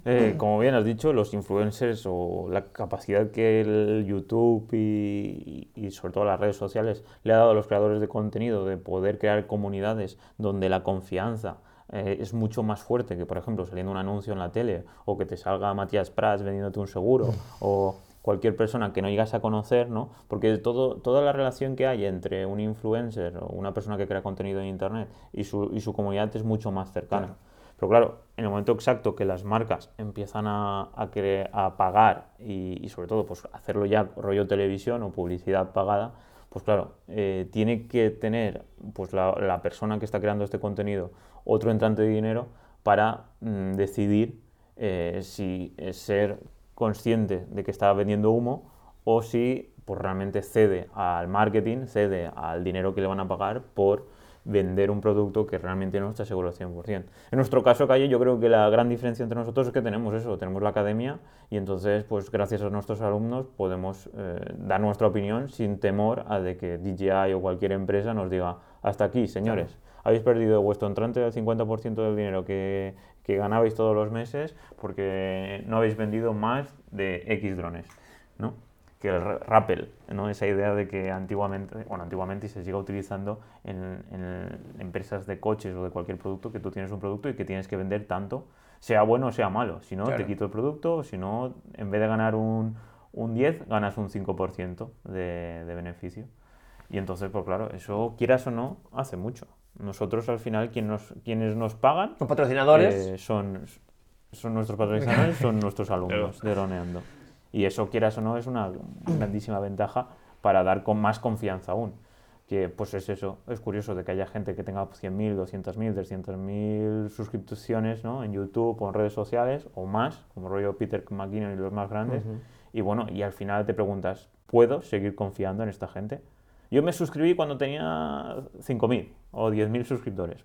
eh, como bien has dicho, los influencers o la capacidad que el YouTube y, sobre todo las redes sociales le ha dado a los creadores de contenido de poder crear comunidades donde la confianza eh, es mucho más fuerte que, por ejemplo, saliendo un anuncio en la tele o que te salga Matías Prats vendiéndote un seguro o cualquier persona que no llegas a conocer, ¿no? Porque todo, toda la relación que hay entre un influencer o una persona que crea contenido en Internet y su, y su comunidad es mucho más cercana. Pero claro, en el momento exacto que las marcas empiezan a, a, a pagar y, y, sobre todo pues hacerlo ya rollo televisión o publicidad pagada, pues claro, eh, tiene que tener pues la, la, persona que está creando este contenido otro entrante de dinero para mm, decidir eh, si ser consciente de que está vendiendo humo o si pues, realmente cede al marketing, cede al dinero que le van a pagar por vender un producto que realmente no está seguro al 100%. En nuestro caso, Calle, yo creo que la gran diferencia entre nosotros es que tenemos eso, tenemos la academia y entonces, pues gracias a nuestros alumnos podemos eh, dar nuestra opinión sin temor a de que DJI o cualquier empresa nos diga, hasta aquí, señores, habéis perdido vuestro entrante del 50% del dinero que, que ganabais todos los meses porque no habéis vendido más de X drones, ¿no? Que el rappel, ¿no? Esa idea de que antiguamente, bueno, antiguamente y se siga utilizando en, empresas de coches o de cualquier producto, que tú tienes un producto y que tienes que vender tanto, sea bueno o sea malo. Si no, te quito el producto, si no, en vez de ganar un, un 10, ganas un 5% de, de beneficio. Y entonces, pues claro, eso, quieras o no, hace mucho. Nosotros al final quien nos, quienes nos pagan... Son patrocinadores. Eh, son, son nuestros patrocinadores, son *laughs* nuestros alumnos de Roneando. Y eso, quieras o no, es una grandísima ventaja para dar con más confianza aún. Que pues es eso, es curioso de que haya gente que tenga 100.000, 200.000, 300.000 suscripciones ¿no? en YouTube o en redes sociales o más, como rollo Peter McKinnon y los más grandes. Y bueno, y al final te preguntas, ¿puedo seguir confiando en esta gente? Yo me suscribí cuando tenía 5.000 o 10.000 suscriptores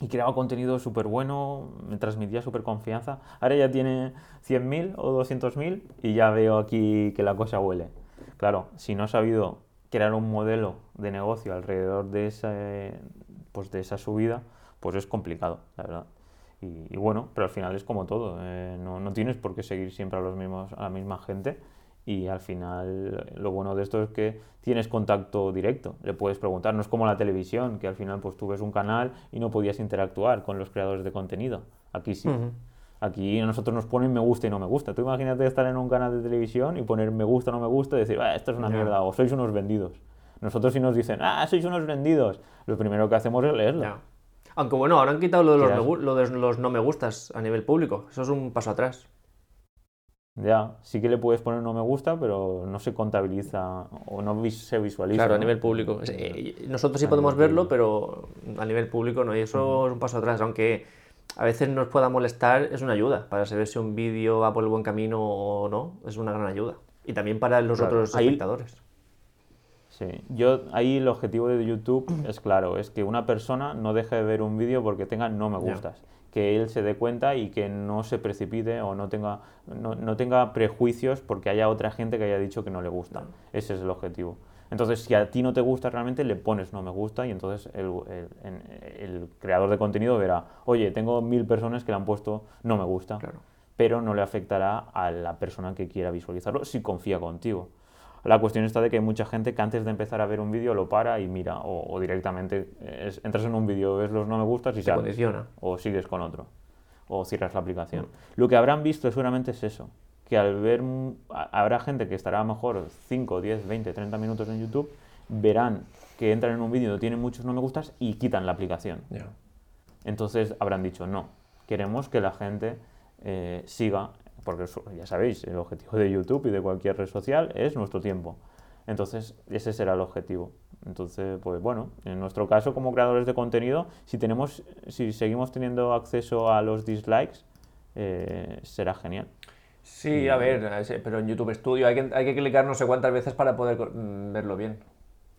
y creaba contenido súper bueno, me transmitía súper confianza. Ahora ya tiene 100.000 o 200.000 y ya veo aquí que la cosa huele. Claro, si no has sabido crear un modelo de negocio alrededor de esa, pues de esa subida, pues es complicado, la verdad. Y, bueno, pero al final es como todo, eh, no, no, tienes por qué seguir siempre a, los mismos, a la misma gente y al final lo bueno de esto es que tienes contacto directo, le puedes preguntar, no es como la televisión, que al final pues tú ves un canal y no podías interactuar con los creadores de contenido, aquí sí. Aquí a nosotros nos ponen me gusta y no me gusta. Tú imagínate estar en un canal de televisión y poner me gusta no me gusta y decir, ah, esto es una mierda o sois unos vendidos. Nosotros si nos dicen, ah, sois unos vendidos, lo primero que hacemos es leerlo. Aunque bueno, ahora han quitado lo de, los, lo de los no me gustas a nivel público. Eso es un paso atrás. Ya, sí que le puedes poner no me gusta, pero no se contabiliza o no se visualiza. Claro, a nivel público. Nosotros sí podemos verlo, pero a nivel público no, y eso es un paso atrás. Aunque a veces nos pueda molestar, es una ayuda para saber si un vídeo va por el buen camino o no, es una gran ayuda. Y también para los otros espectadores. Sí, yo ahí el objetivo de YouTube es claro, es que una persona no deje de ver un vídeo porque tenga no me gustas que él se dé cuenta y que no se precipite o no tenga, no, no tenga prejuicios porque haya otra gente que haya dicho que no le gusta. Ese es el objetivo. Entonces, si a ti no te gusta realmente, le pones no me gusta y entonces el, el- en- el creador de contenido verá, oye, tengo mil personas que le han puesto no me gusta, Claro. pero no le afectará a la persona que quiera visualizarlo si confía contigo. La cuestión está de que hay mucha gente que antes de empezar a ver un vídeo lo para y mira, o, o directamente eh, es- entras en un vídeo, ves los no me gustas y sales condiciona. o sigues con otro, o cierras la aplicación. Lo que habrán visto seguramente es eso, que al ver, a- habrá gente que estará a lo mejor 5, 10, 20, 30 minutos en YouTube, verán que entran en un vídeo tienen muchos no me gustas y quitan la aplicación. Entonces habrán dicho, no, queremos que la gente eh, siga, porque ya sabéis, el objetivo de YouTube y de cualquier red social es nuestro tiempo. Entonces ese será el objetivo. Entonces, pues bueno, en nuestro caso como creadores de contenido, si, tenemos, si seguimos teniendo acceso a los dislikes, eh, será genial. Sí, a ver, pero en YouTube Studio hay que, hay que clicar no sé cuántas veces para poder mm, verlo bien.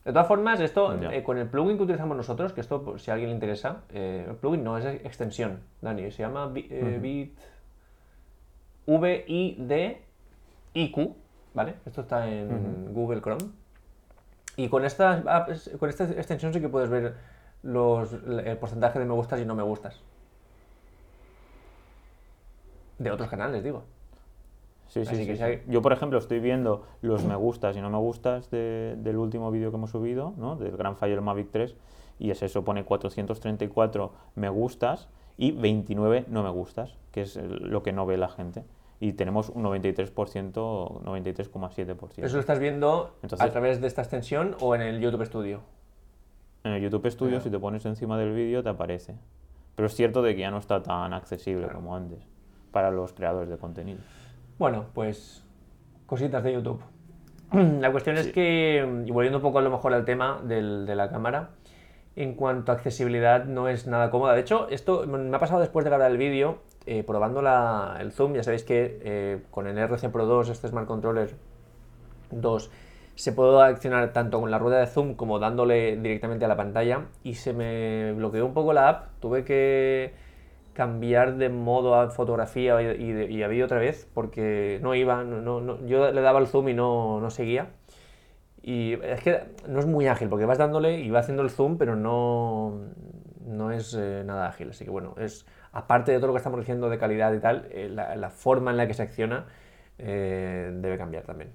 De todas formas, esto eh, con el plugin que utilizamos nosotros, que esto, pues, si a alguien le interesa, eh, el plugin no es extensión, Dani, se llama Bi- Bit V-I-D-I-Q, ¿vale? Esto está en Google Chrome. Y con esta, con esta extensión sí que puedes ver los, el porcentaje de me gustas y no me gustas. De otros canales, digo. Sí, sí, sí, hay- Yo, por ejemplo, estoy viendo los me gustas y no me gustas de- del último vídeo que hemos subido, ¿no? del Gran Fire Mavic 3, y es eso, pone 434 me gustas y 29 no me gustas, que es lo que no ve la gente. Y tenemos un 93%, 93,7%. ¿Eso lo estás viendo Entonces- a través de esta extensión o en el YouTube Studio? En el YouTube Studio, si te pones encima del vídeo, te aparece. Pero es cierto de que ya no está tan accesible como antes para los creadores de contenido. Bueno, pues cositas de YouTube. *clears throat* La cuestión es que, y volviendo un poco a lo mejor al tema del- de la cámara, en cuanto a accesibilidad no es nada cómoda. De hecho, esto me ha pasado después de grabar el vídeo, eh, probando el zoom. Ya sabéis que eh, con el RC Pro 2, este Smart Controller 2, se puede accionar tanto con la rueda de zoom como dándole directamente a la pantalla. Y se me bloqueó un poco la app. Tuve que cambiar de modo a fotografía y, y a vídeo otra vez porque no iba, no, yo le daba el zoom y no seguía. Y es que no es muy ágil porque vas dándole y va haciendo el zoom, pero no, no es eh, nada ágil. Así que bueno, es aparte de todo lo que estamos diciendo de calidad y tal, eh, la, la forma en la que se acciona eh, debe cambiar también.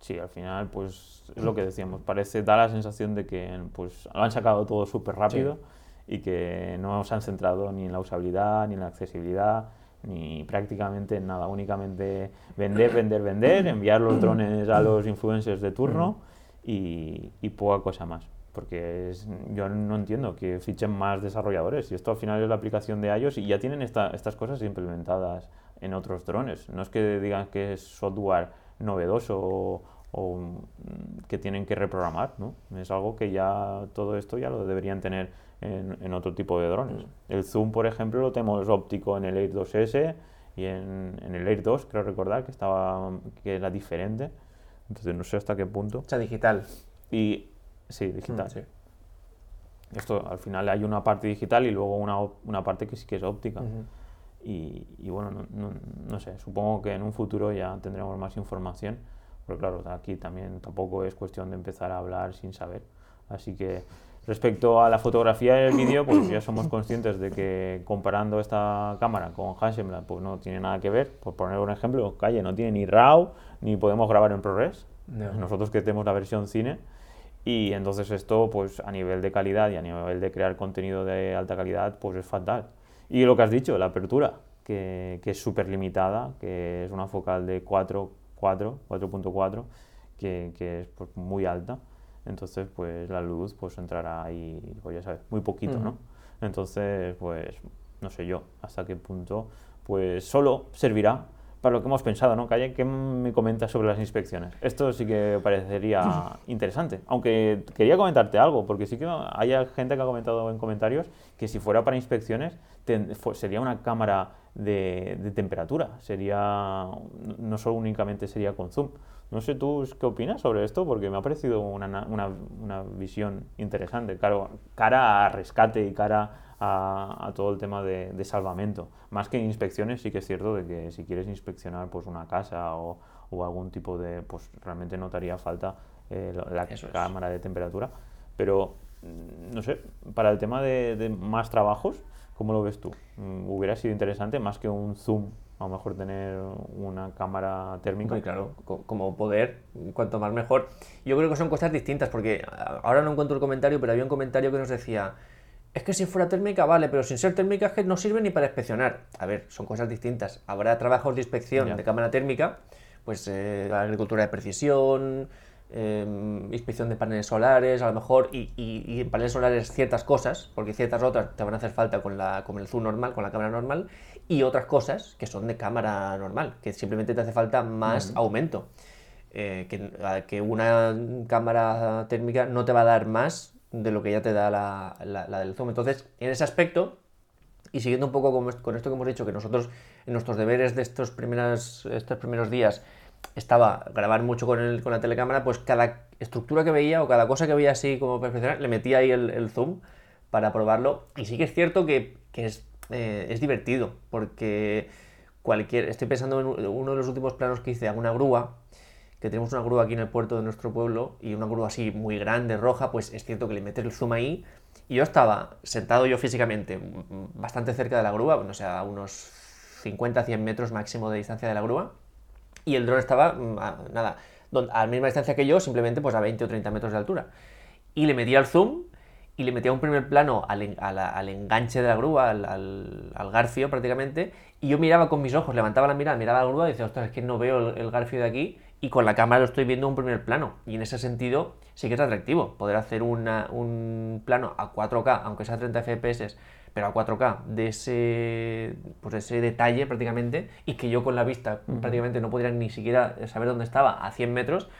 Sí, al final, pues es lo que decíamos, parece, da la sensación de que pues, lo han sacado todo súper rápido y que no se han centrado ni en la usabilidad, ni en la accesibilidad, ni prácticamente en nada, únicamente vender, vender, vender, enviar los drones a los influencers de turno y, y poca cosa más. Porque es- yo no entiendo que fichen más desarrolladores. Y esto al final es la aplicación de iOS y ya tienen esta- estas cosas implementadas en otros drones. No es que digan que es software novedoso o, o, mm, que tienen que reprogramar, ¿no? Es algo que ya todo esto ya lo deberían tener en, en otro tipo de drones. El zoom, por ejemplo, lo tenemos óptico en el Air 2S y en, en el Air 2, creo recordar que estaba que era diferente. Entonces no sé hasta qué punto. O sea, digital. Y sí, digital. Mm, sí. Esto al final hay una parte digital y luego una, una parte que sí que es óptica. Ujú. Y, y bueno, no, no- no sé, supongo que en un futuro ya tendremos más información, pero claro, aquí también tampoco es cuestión de empezar a hablar sin saber. Así que respecto a la fotografía y el vídeo, pues ya somos conscientes de que comparando esta cámara con Hasselblad, pues no tiene nada que ver. Por poner un ejemplo, Calle no tiene ni RAW, ni podemos grabar en ProRes. No. Nosotros que tenemos la versión cine. Y entonces esto, pues a nivel de calidad y a nivel de crear contenido de alta calidad, pues es fatal. Y lo que has dicho, la apertura, que, que es súper limitada, que es una focal de 4, 4, 4.4, que, que es pues, muy alta. Entonces, pues la luz pues entrará ahí, pues ya sabes, muy poquito, ¿no? Entonces, pues no sé yo hasta qué punto, pues solo servirá para lo que hemos pensado, ¿no? Calle, ¿qué me comentas sobre las inspecciones? Esto sí que parecería *laughs* interesante, aunque quería comentarte algo, porque sí que hay gente que ha comentado en comentarios que si fuera para inspecciones ten- sería una cámara de, de temperatura, sería, no solo únicamente sería con zoom. No sé tú qué opinas sobre esto, porque me ha parecido una, na- una, una visión interesante, claro, cara a rescate y cara a, a todo el tema de, de salvamento. Más que inspecciones, sí que es cierto de que si quieres inspeccionar pues una casa o, o algún tipo de, pues realmente notaría falta eh, la, cámara de temperatura. Pero, no sé, para el tema de, más trabajos, ¿cómo lo ves tú? Mm, ¿Hubiera sido interesante más que un zoom a lo mejor tener una cámara térmica. Muy claro, como poder, cuanto más mejor. Yo creo que son cosas distintas, porque ahora no encuentro el comentario, pero había un comentario que nos decía, es que si fuera térmica vale, pero sin ser térmica es que no sirve ni para inspeccionar. A ver, son cosas distintas. Habrá trabajos de inspección de cámara térmica, pues eh, agricultura de precisión, em, inspección de paneles solares, a lo mejor, y, en paneles solares ciertas cosas, porque ciertas otras te van a hacer falta con, la, con el zoom normal, con la cámara normal, y otras cosas que son de cámara normal, que simplemente te hace falta más aumento. Eh, que, que, una cámara térmica no te va a dar más de lo que ya te da la, la, del Zoom. Entonces, en ese aspecto, y siguiendo un poco con, esto que hemos dicho, que nosotros en nuestros deberes de estos, primeras, estos primeros días estaba grabar mucho con, el, con la telecámara, pues cada estructura que veía o cada cosa que veía así como perfeccionar, le metía ahí el, zoom para probarlo. Y sí que es cierto que, es, eh, es, divertido, porque cualquier. Estoy pensando en uno de los últimos planos que hice, una grúa, que tenemos una grúa aquí en el puerto de nuestro pueblo y una grúa así muy grande, roja, pues es cierto que le metes el zoom ahí y yo estaba sentado yo físicamente bastante cerca de la grúa, no sé, a unos 50-100 metros máximo de distancia de la grúa y el dron estaba, mm, nada, a la misma distancia que yo, simplemente pues a 20 o 30 metros de altura. Y le metía el zoom y le metía un primer plano al, enganche de la grúa, al, al, garfio prácticamente, y yo miraba con mis ojos, levantaba la mirada, miraba la grúa y decía, ostras, es que no veo el, el garfio de aquí, y con la cámara lo estoy viendo en un primer plano. Y en ese sentido sí que es atractivo poder hacer un plano a 4K, aunque sea 30 FPS, pero a 4K de ese, pues ese detalle prácticamente, y que yo con la vista prácticamente no podría ni siquiera saber dónde estaba a 100 metros,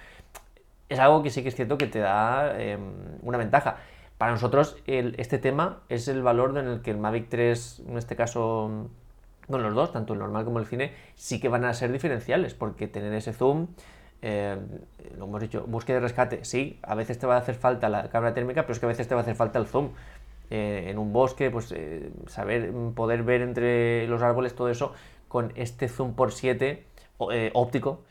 es algo que sí que es cierto que te da em, una ventaja. Para nosotros este tema es el valor en el que el Mavic 3, en este caso bueno, los dos, tanto el normal como el cine, sí que van a ser diferenciales, porque tener ese zoom, eh, lo hemos dicho, búsqueda de rescate, sí, a veces te va a hacer falta la cámara térmica, pero es que a veces te va a hacer falta el zoom. Eh, en un bosque, pues eh, saber, poder ver entre los árboles todo eso con este zoom por 7 óptico,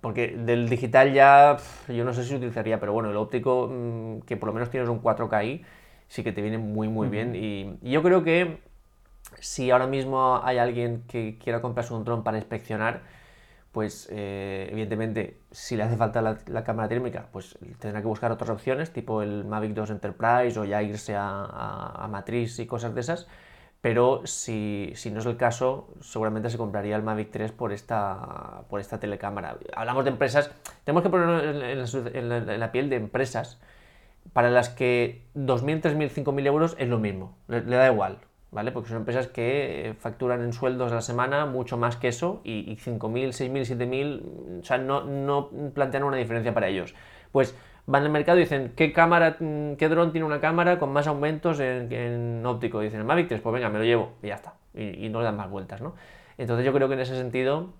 porque del digital ya yo no sé si utilizaría, pero bueno, el óptico, mm, que por lo menos tienes un 4K ahí, sí que te viene muy muy bien. y, yo creo que si ahora mismo hay alguien que quiera comprarse un dron para inspeccionar, pues eh, evidentemente si le hace falta la, cámara térmica, pues tendrá que buscar otras opciones, tipo el Mavic 2 Enterprise o ya irse a, Matriz y cosas de esas. Pero si, no es el caso, seguramente se compraría el Mavic 3 por esta, por esta telecámara. Hablamos de empresas, tenemos que ponernos en, la, piel de empresas para las que 2.000, 3.000, 5.000 euros es lo mismo, le da igual. ¿Vale? Porque son empresas que eh, facturan en sueldos a la semana mucho más que eso y, 5.000, 6.000, 7.000, o sea, no, no plantean una diferencia para ellos. Pues van al mercado y dicen, ¿qué cámara, mm, qué dron tiene una cámara con más aumentos en, óptico? Y dicen, el Mavic 3, pues venga, me lo llevo y ya está. Y, no le dan más vueltas, ¿no? Entonces yo creo que en ese sentido,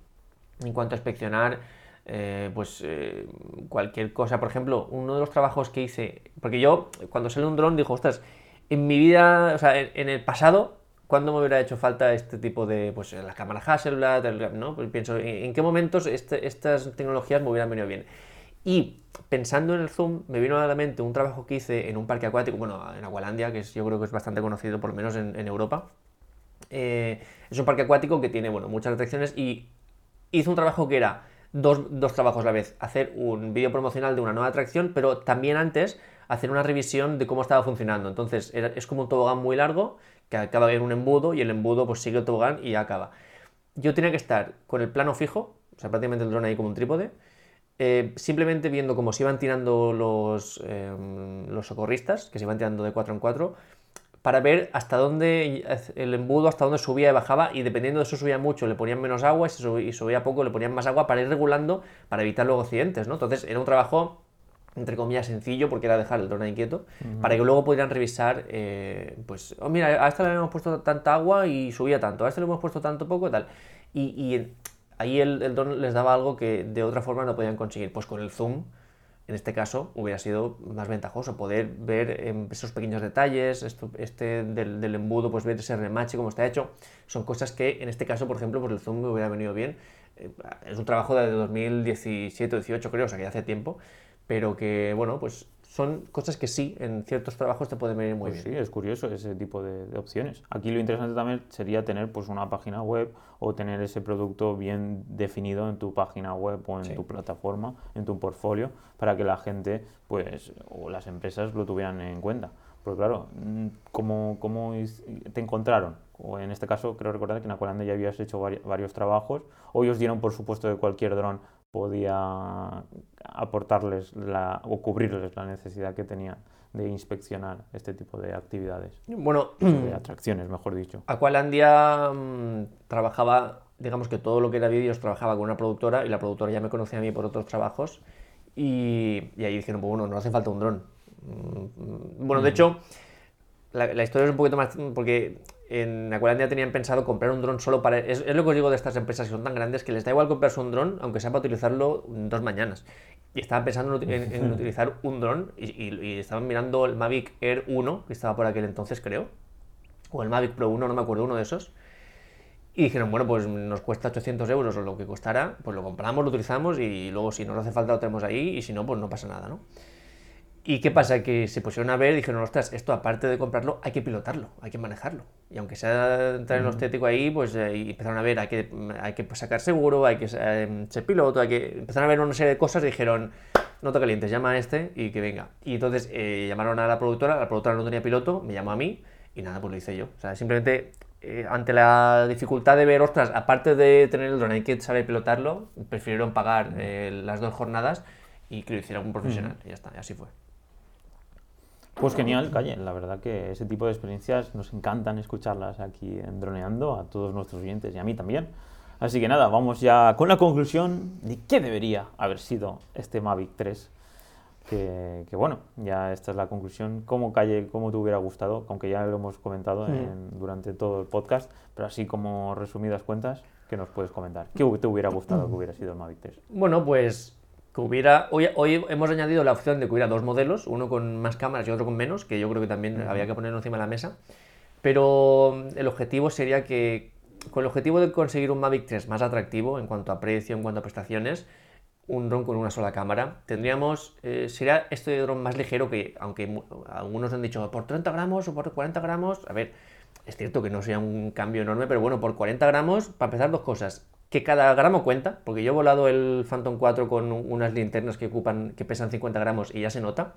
en cuanto a inspeccionar, eh, pues eh, cualquier cosa, por ejemplo, uno de los trabajos que hice, porque yo cuando sale un dron digo, ostras, en mi vida, o sea, en, el pasado, ¿cuándo me hubiera hecho falta este tipo de, pues las cámaras Hasselblad, ¿no? Pues pienso, ¿en, qué momentos este, estas tecnologías me hubieran venido bien? Y pensando en el zoom, me vino a la mente un trabajo que hice en un parque acuático, bueno, en Agualandia, que yo creo que es bastante conocido, por lo menos en, Europa. Eh, es un parque acuático que tiene, bueno, muchas atracciones y hice un trabajo que era dos, dos trabajos a la vez. Hacer un vídeo promocional de una nueva atracción, pero también antes hacer una revisión de cómo estaba funcionando. Entonces es como un tobogán muy largo que acaba en un embudo y el embudo pues sigue el tobogán y acaba. Yo tenía que estar con el plano fijo, o sea, prácticamente el dron ahí como un trípode, eh, simplemente viendo cómo se iban tirando los, em, los socorristas, que se iban tirando de 4 en 4, para ver hasta dónde el embudo, hasta dónde subía y bajaba, y dependiendo de eso subía mucho, le ponían menos agua, y, si subía, poco, le ponían más agua para ir regulando, para evitar luego accidentes, ¿no? Entonces era un trabajo entre comillas, sencillo, porque era dejar el dron inquieto, para que luego pudieran revisar, eh, pues, oh, mira, a esta le hemos puesto tanta agua y subía tanto, a este le hemos puesto tanto poco y tal. Y, ahí el, el, dron les daba algo que de otra forma no podían conseguir, pues con el zoom en este caso hubiera sido más ventajoso poder ver em, esos pequeños detalles, esto, este del, del, embudo, pues ver ese remache, cómo está hecho. Son cosas que en este caso, por ejemplo, pues el zoom me hubiera venido bien. Eh, es un trabajo de 2017-18 creo, o sea que ya hace tiempo, pero que, bueno, pues son cosas que sí, en ciertos trabajos te pueden venir muy pues bien. Sí, es curioso ese tipo de, opciones. Aquí lo interesante también sería tener pues una página web o tener ese producto bien definido en tu página web o en tu plataforma, en tu portfolio, para que la gente pues o las empresas lo tuvieran en cuenta. Porque claro, mm, ¿cómo, cómo te encontraron? O en este caso, creo recordar que en Aqualanda ya habías hecho varios trabajos, o ellos dieron por supuesto de cualquier dron podía aportarles la, o cubrirles la necesidad que tenían de inspeccionar este tipo de actividades. Bueno, de atracciones, mejor dicho. Aqualandia mmm, trabajaba, digamos que todo lo que era vídeos trabajaba con una productora y la productora ya me conocía a mí por otros trabajos y, y ahí dijeron, pues bueno, no hace falta un dron. Mm, bueno, de hecho, la, la, historia es un poquito más, porque en Aqualandia tenían pensado comprar un dron solo para... Es, es, lo que os digo de estas empresas que son tan grandes que les da igual comprarse un dron, aunque sea para utilizarlo dos mañanas. Y estaban pensando en, *laughs* utilizar un dron y, estaban mirando el Mavic Air 1, que estaba por aquel entonces creo, o el Mavic Pro 1, no me acuerdo, uno de esos. Y dijeron, bueno, pues nos cuesta 800 euros o lo que costará, pues lo compramos, lo utilizamos y luego si nos hace falta lo tenemos ahí y si no, pues no pasa nada, ¿no? ¿Y qué pasa? Que se pusieron a ver y dijeron, ostras, esto aparte de comprarlo, hay que pilotarlo, hay que manejarlo. Y aunque sea entrar en lo estético ahí, pues eh, empezaron a ver, hay que, hay que pues, sacar seguro, hay que eh, ser piloto, hay que... Empezaron a ver una serie de cosas y dijeron, no te calientes, llama a este y que venga. Y entonces eh, llamaron a la productora, la productora no tenía piloto, me llamó a mí y nada, pues lo hice yo. O sea, simplemente ante la dificultad de ver, ostras, aparte de tener el drone, hay que saber pilotarlo, prefirieron pagar las dos jornadas y que lo hiciera un profesional. Y ya está, y así fue. Pues genial, Calle. La verdad que ese tipo de experiencias nos encantan escucharlas aquí en Droneando a todos nuestros oyentes y a mí también. Así que nada, vamos ya con la conclusión de qué debería haber sido este Mavic 3. Que, bueno, ya esta es la conclusión. ¿Cómo Calle, cómo te hubiera gustado? Aunque ya lo hemos comentado durante todo el podcast, pero así como resumidas cuentas, ¿qué nos puedes comentar? ¿Qué te hubiera gustado que hubiera sido el Mavic 3? Bueno, pues que hubiera, hoy, hoy hemos añadido la opción de que hubiera dos modelos, uno con más cámaras y otro con menos, que yo creo que también había que ponerlo encima de la mesa. Pero el objetivo sería que, con el objetivo de conseguir un Mavic 3 más atractivo en cuanto a precio, en cuanto a prestaciones, un dron con una sola cámara, tendríamos, eh, sería este dron más ligero que, aunque algunos han dicho por 30 gramos o por 40 gramos, a ver, es cierto que no sea un cambio enorme, pero bueno, por 40 gramos, para empezar dos cosas, que cada gramo cuenta, porque yo he volado el Phantom 4 con unas linternas que ocupan, que pesan 50 gramos y ya se nota.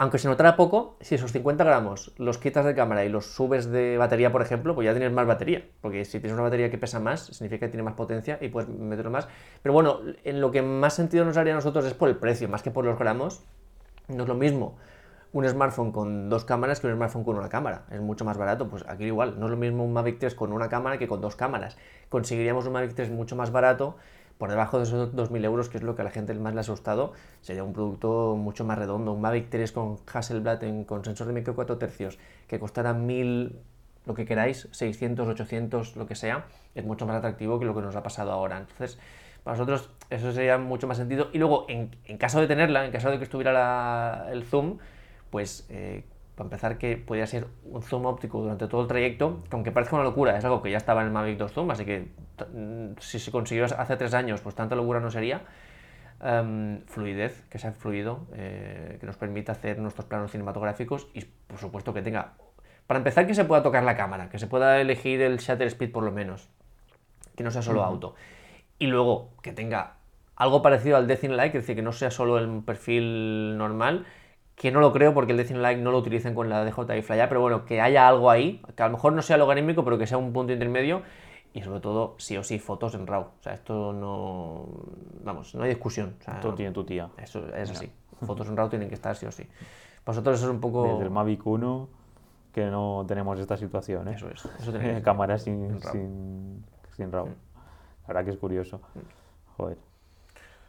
Aunque se notara poco, si esos 50 gramos los quitas de cámara y los subes de batería, por ejemplo, pues ya tienes más batería. Porque si tienes una batería que pesa más, significa que tiene más potencia y puedes meterlo más. Pero bueno, en lo que más sentido nos haría a nosotros es por el precio, más que por los gramos. No es lo mismo un smartphone con dos cámaras que un smartphone con una cámara. Es mucho más barato. Pues aquí igual, no es lo mismo un Mavic 3 con una cámara que con dos cámaras. Conseguiríamos un Mavic 3 mucho más barato, por debajo de esos 2.000 euros, que es lo que a la gente más le ha asustado. Sería un producto mucho más redondo. Un Mavic 3 con Hasselblad en, con sensor de micro 4 tercios, que costara 1.000 lo que queráis, 600, 800, lo que sea, es mucho más atractivo que lo que nos ha pasado ahora. Entonces, para nosotros eso sería mucho más sentido. Y luego, en, caso de tenerla, en caso de que estuviera el zoom, pues eh, para empezar que podía ser un zoom óptico durante todo el trayecto, que aunque parezca una locura, es algo que ya estaba en el Mavic 2 Zoom, así que mm, si se consiguió hace tres años, pues tanta locura no sería. Em, fluidez, que sea fluido, eh, que nos permita hacer nuestros planos cinematográficos y por supuesto que tenga, para empezar que se pueda tocar la cámara, que se pueda elegir el shutter speed por lo menos, que no sea solo auto. Y luego que tenga algo parecido al Death in Light, es decir, que no sea solo el perfil normal, que no lo creo porque el Decent Like no lo utilicen con la DJI Fly pero bueno, que haya algo ahí, que a lo mejor no sea logarítmico, pero que sea un punto intermedio y sobre todo, sí o sí, fotos en RAW. O sea, esto no. Vamos, no hay discusión. O esto tiene tu tía. Eso es así. *laughs* Fotos en RAW tienen que estar sí o sí. Vosotros eso es un poco. Desde el Mavic 1 que no tenemos esta situación, ¿eh? Eso es. Eso tenemos. *laughs* Cámaras sin, sin, sin RAW. Mm. La verdad que es curioso. Mm. Joder.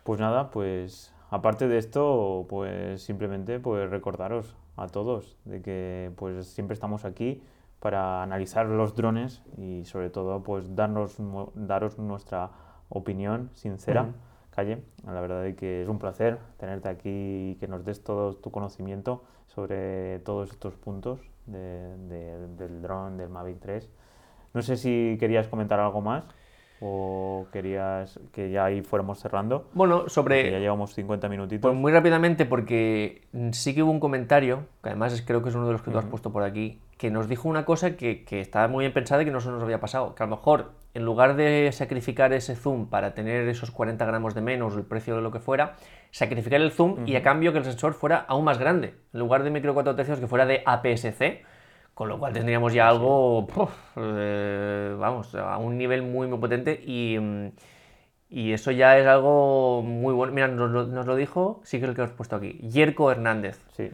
Pues nada, pues aparte de esto, pues simplemente pues recordaros a todos de que pues siempre estamos aquí para analizar los drones y sobre todo pues darnos daros nuestra opinión sincera. Calle. La verdad es que es un placer tenerte aquí y que nos des todo tu conocimiento sobre todos estos puntos del dron, del Mavic 3. No sé si querías comentar algo más o querías que ya ahí fuéramos cerrando. Bueno, sobre... ya llevamos 50 minutitos. Pues muy rápidamente porque sí que hubo un comentario, que además creo que es uno de los que tú has puesto por aquí, que nos dijo una cosa que, que estaba muy bien pensada y que no se nos había pasado, que a lo mejor en lugar de sacrificar ese zoom para tener esos 40 gramos de menos, el precio de lo que fuera, sacrificar el zoom y a cambio que el sensor fuera aún más grande, en lugar de micro 4 tercios que fuera de APS-C, con lo cual tendríamos ya algo, eh, vamos, a un nivel muy, muy potente mm, y, eso ya es algo muy bueno. Mira, nos, lo dijo, sí que es el que hemos puesto aquí, Yerko Hernández. Sí.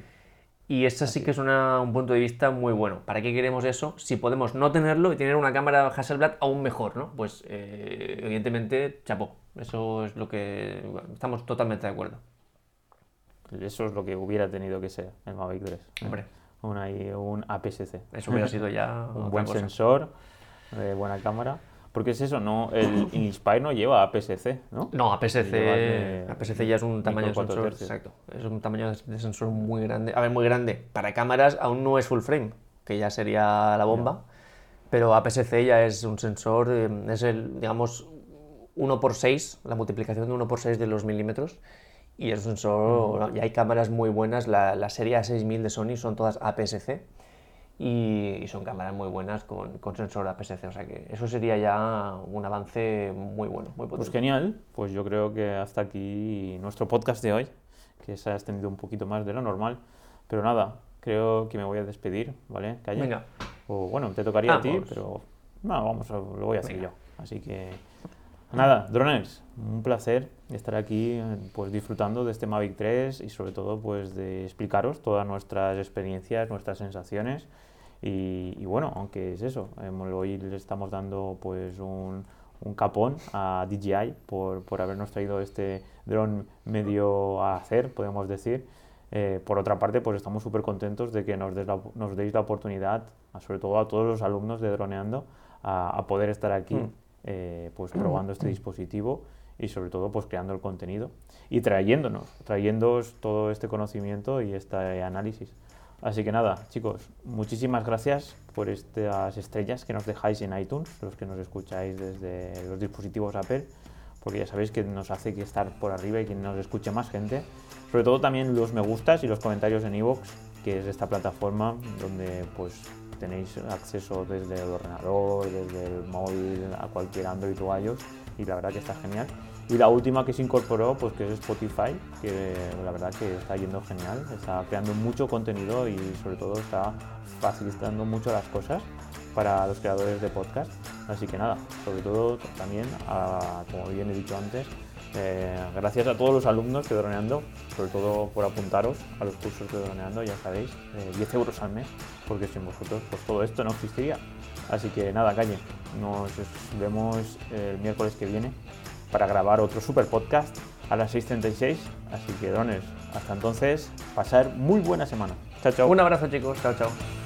Y eso sí que es un punto de vista muy bueno. ¿Para qué queremos eso? Si podemos no tenerlo y tener una cámara Hasselblad aún mejor, ¿no? Pues eh, evidentemente, chapó. Eso es lo que estamos totalmente de acuerdo. Eso es lo que hubiera tenido que ser el Mavic 3. Hombre un APS-C. Eso hubiera sido ya *laughs* un buen sensor, de buena cámara. Porque es eso, no, el *coughs* Inspire no lleva APS-C, ¿no? No, APS-C APS ya es un tamaño de sensor, exacto, es un tamaño de sensor muy grande. A ver, muy grande. Para cámaras aún no es full frame, que ya sería la bomba, pero APS-C ya es un sensor, eh, es el, digamos, 1 x 6, la multiplicación de 1 x 6 de los milímetros y es un sensor, y hay cámaras muy buenas, la, la serie A6000 de Sony son todas APS-C y, son cámaras muy buenas con, con, sensor APS-C, o sea que eso sería ya un avance muy bueno, muy Pues genial, pues yo creo que hasta aquí nuestro podcast de hoy, que se ha extendido un poquito más de lo normal, pero nada, creo que me voy a despedir, ¿vale? Calle. Venga. O bueno, te tocaría a ti, pero no, vamos, lo voy a hacer yo, así que... Nada, droners, un placer estar aquí pues disfrutando de este Mavic 3 y sobre todo pues de explicaros todas nuestras experiencias, nuestras sensaciones y, bueno, aunque es eso, hoy le estamos dando pues un, capón a DJI por, por, habernos traído este dron medio a hacer, podemos decir. Eh, por otra parte, pues estamos súper contentos de que nos, nos, deis la oportunidad, sobre todo a todos los alumnos de Droneando, a, poder estar aquí. Mm. Eh, pues probando este dispositivo y sobre todo pues creando el contenido y trayéndonos, trayéndoos todo este conocimiento y este análisis. Así que nada, chicos, muchísimas gracias por estas estrellas que nos dejáis en iTunes, los que nos escucháis desde los dispositivos Apple, porque ya sabéis que nos hace que estar por arriba y que nos escuche más gente. Sobre todo también los me gustas y los comentarios en iVoox, que es esta plataforma donde pues tenéis acceso desde el ordenador, desde el móvil, a cualquier Android o iOS y la verdad que está genial. Y la última que se incorporó, pues que es Spotify, que la verdad que está yendo genial, está creando mucho contenido y sobre todo está facilitando mucho las cosas para los creadores de podcast. Así que nada, sobre todo también, como bien he dicho antes, eh, gracias a todos los alumnos de Droneando, sobre todo por apuntaros a los cursos de Droneando, ya sabéis, 10 eh, euros al mes, porque sin vosotros pues todo esto no existiría. Así que nada, calle, nos vemos el miércoles que viene para grabar otro super podcast a las 6.36. Así que, drones, hasta entonces, pasar muy buena semana. Chao, chao. Un abrazo chicos, chao, chao.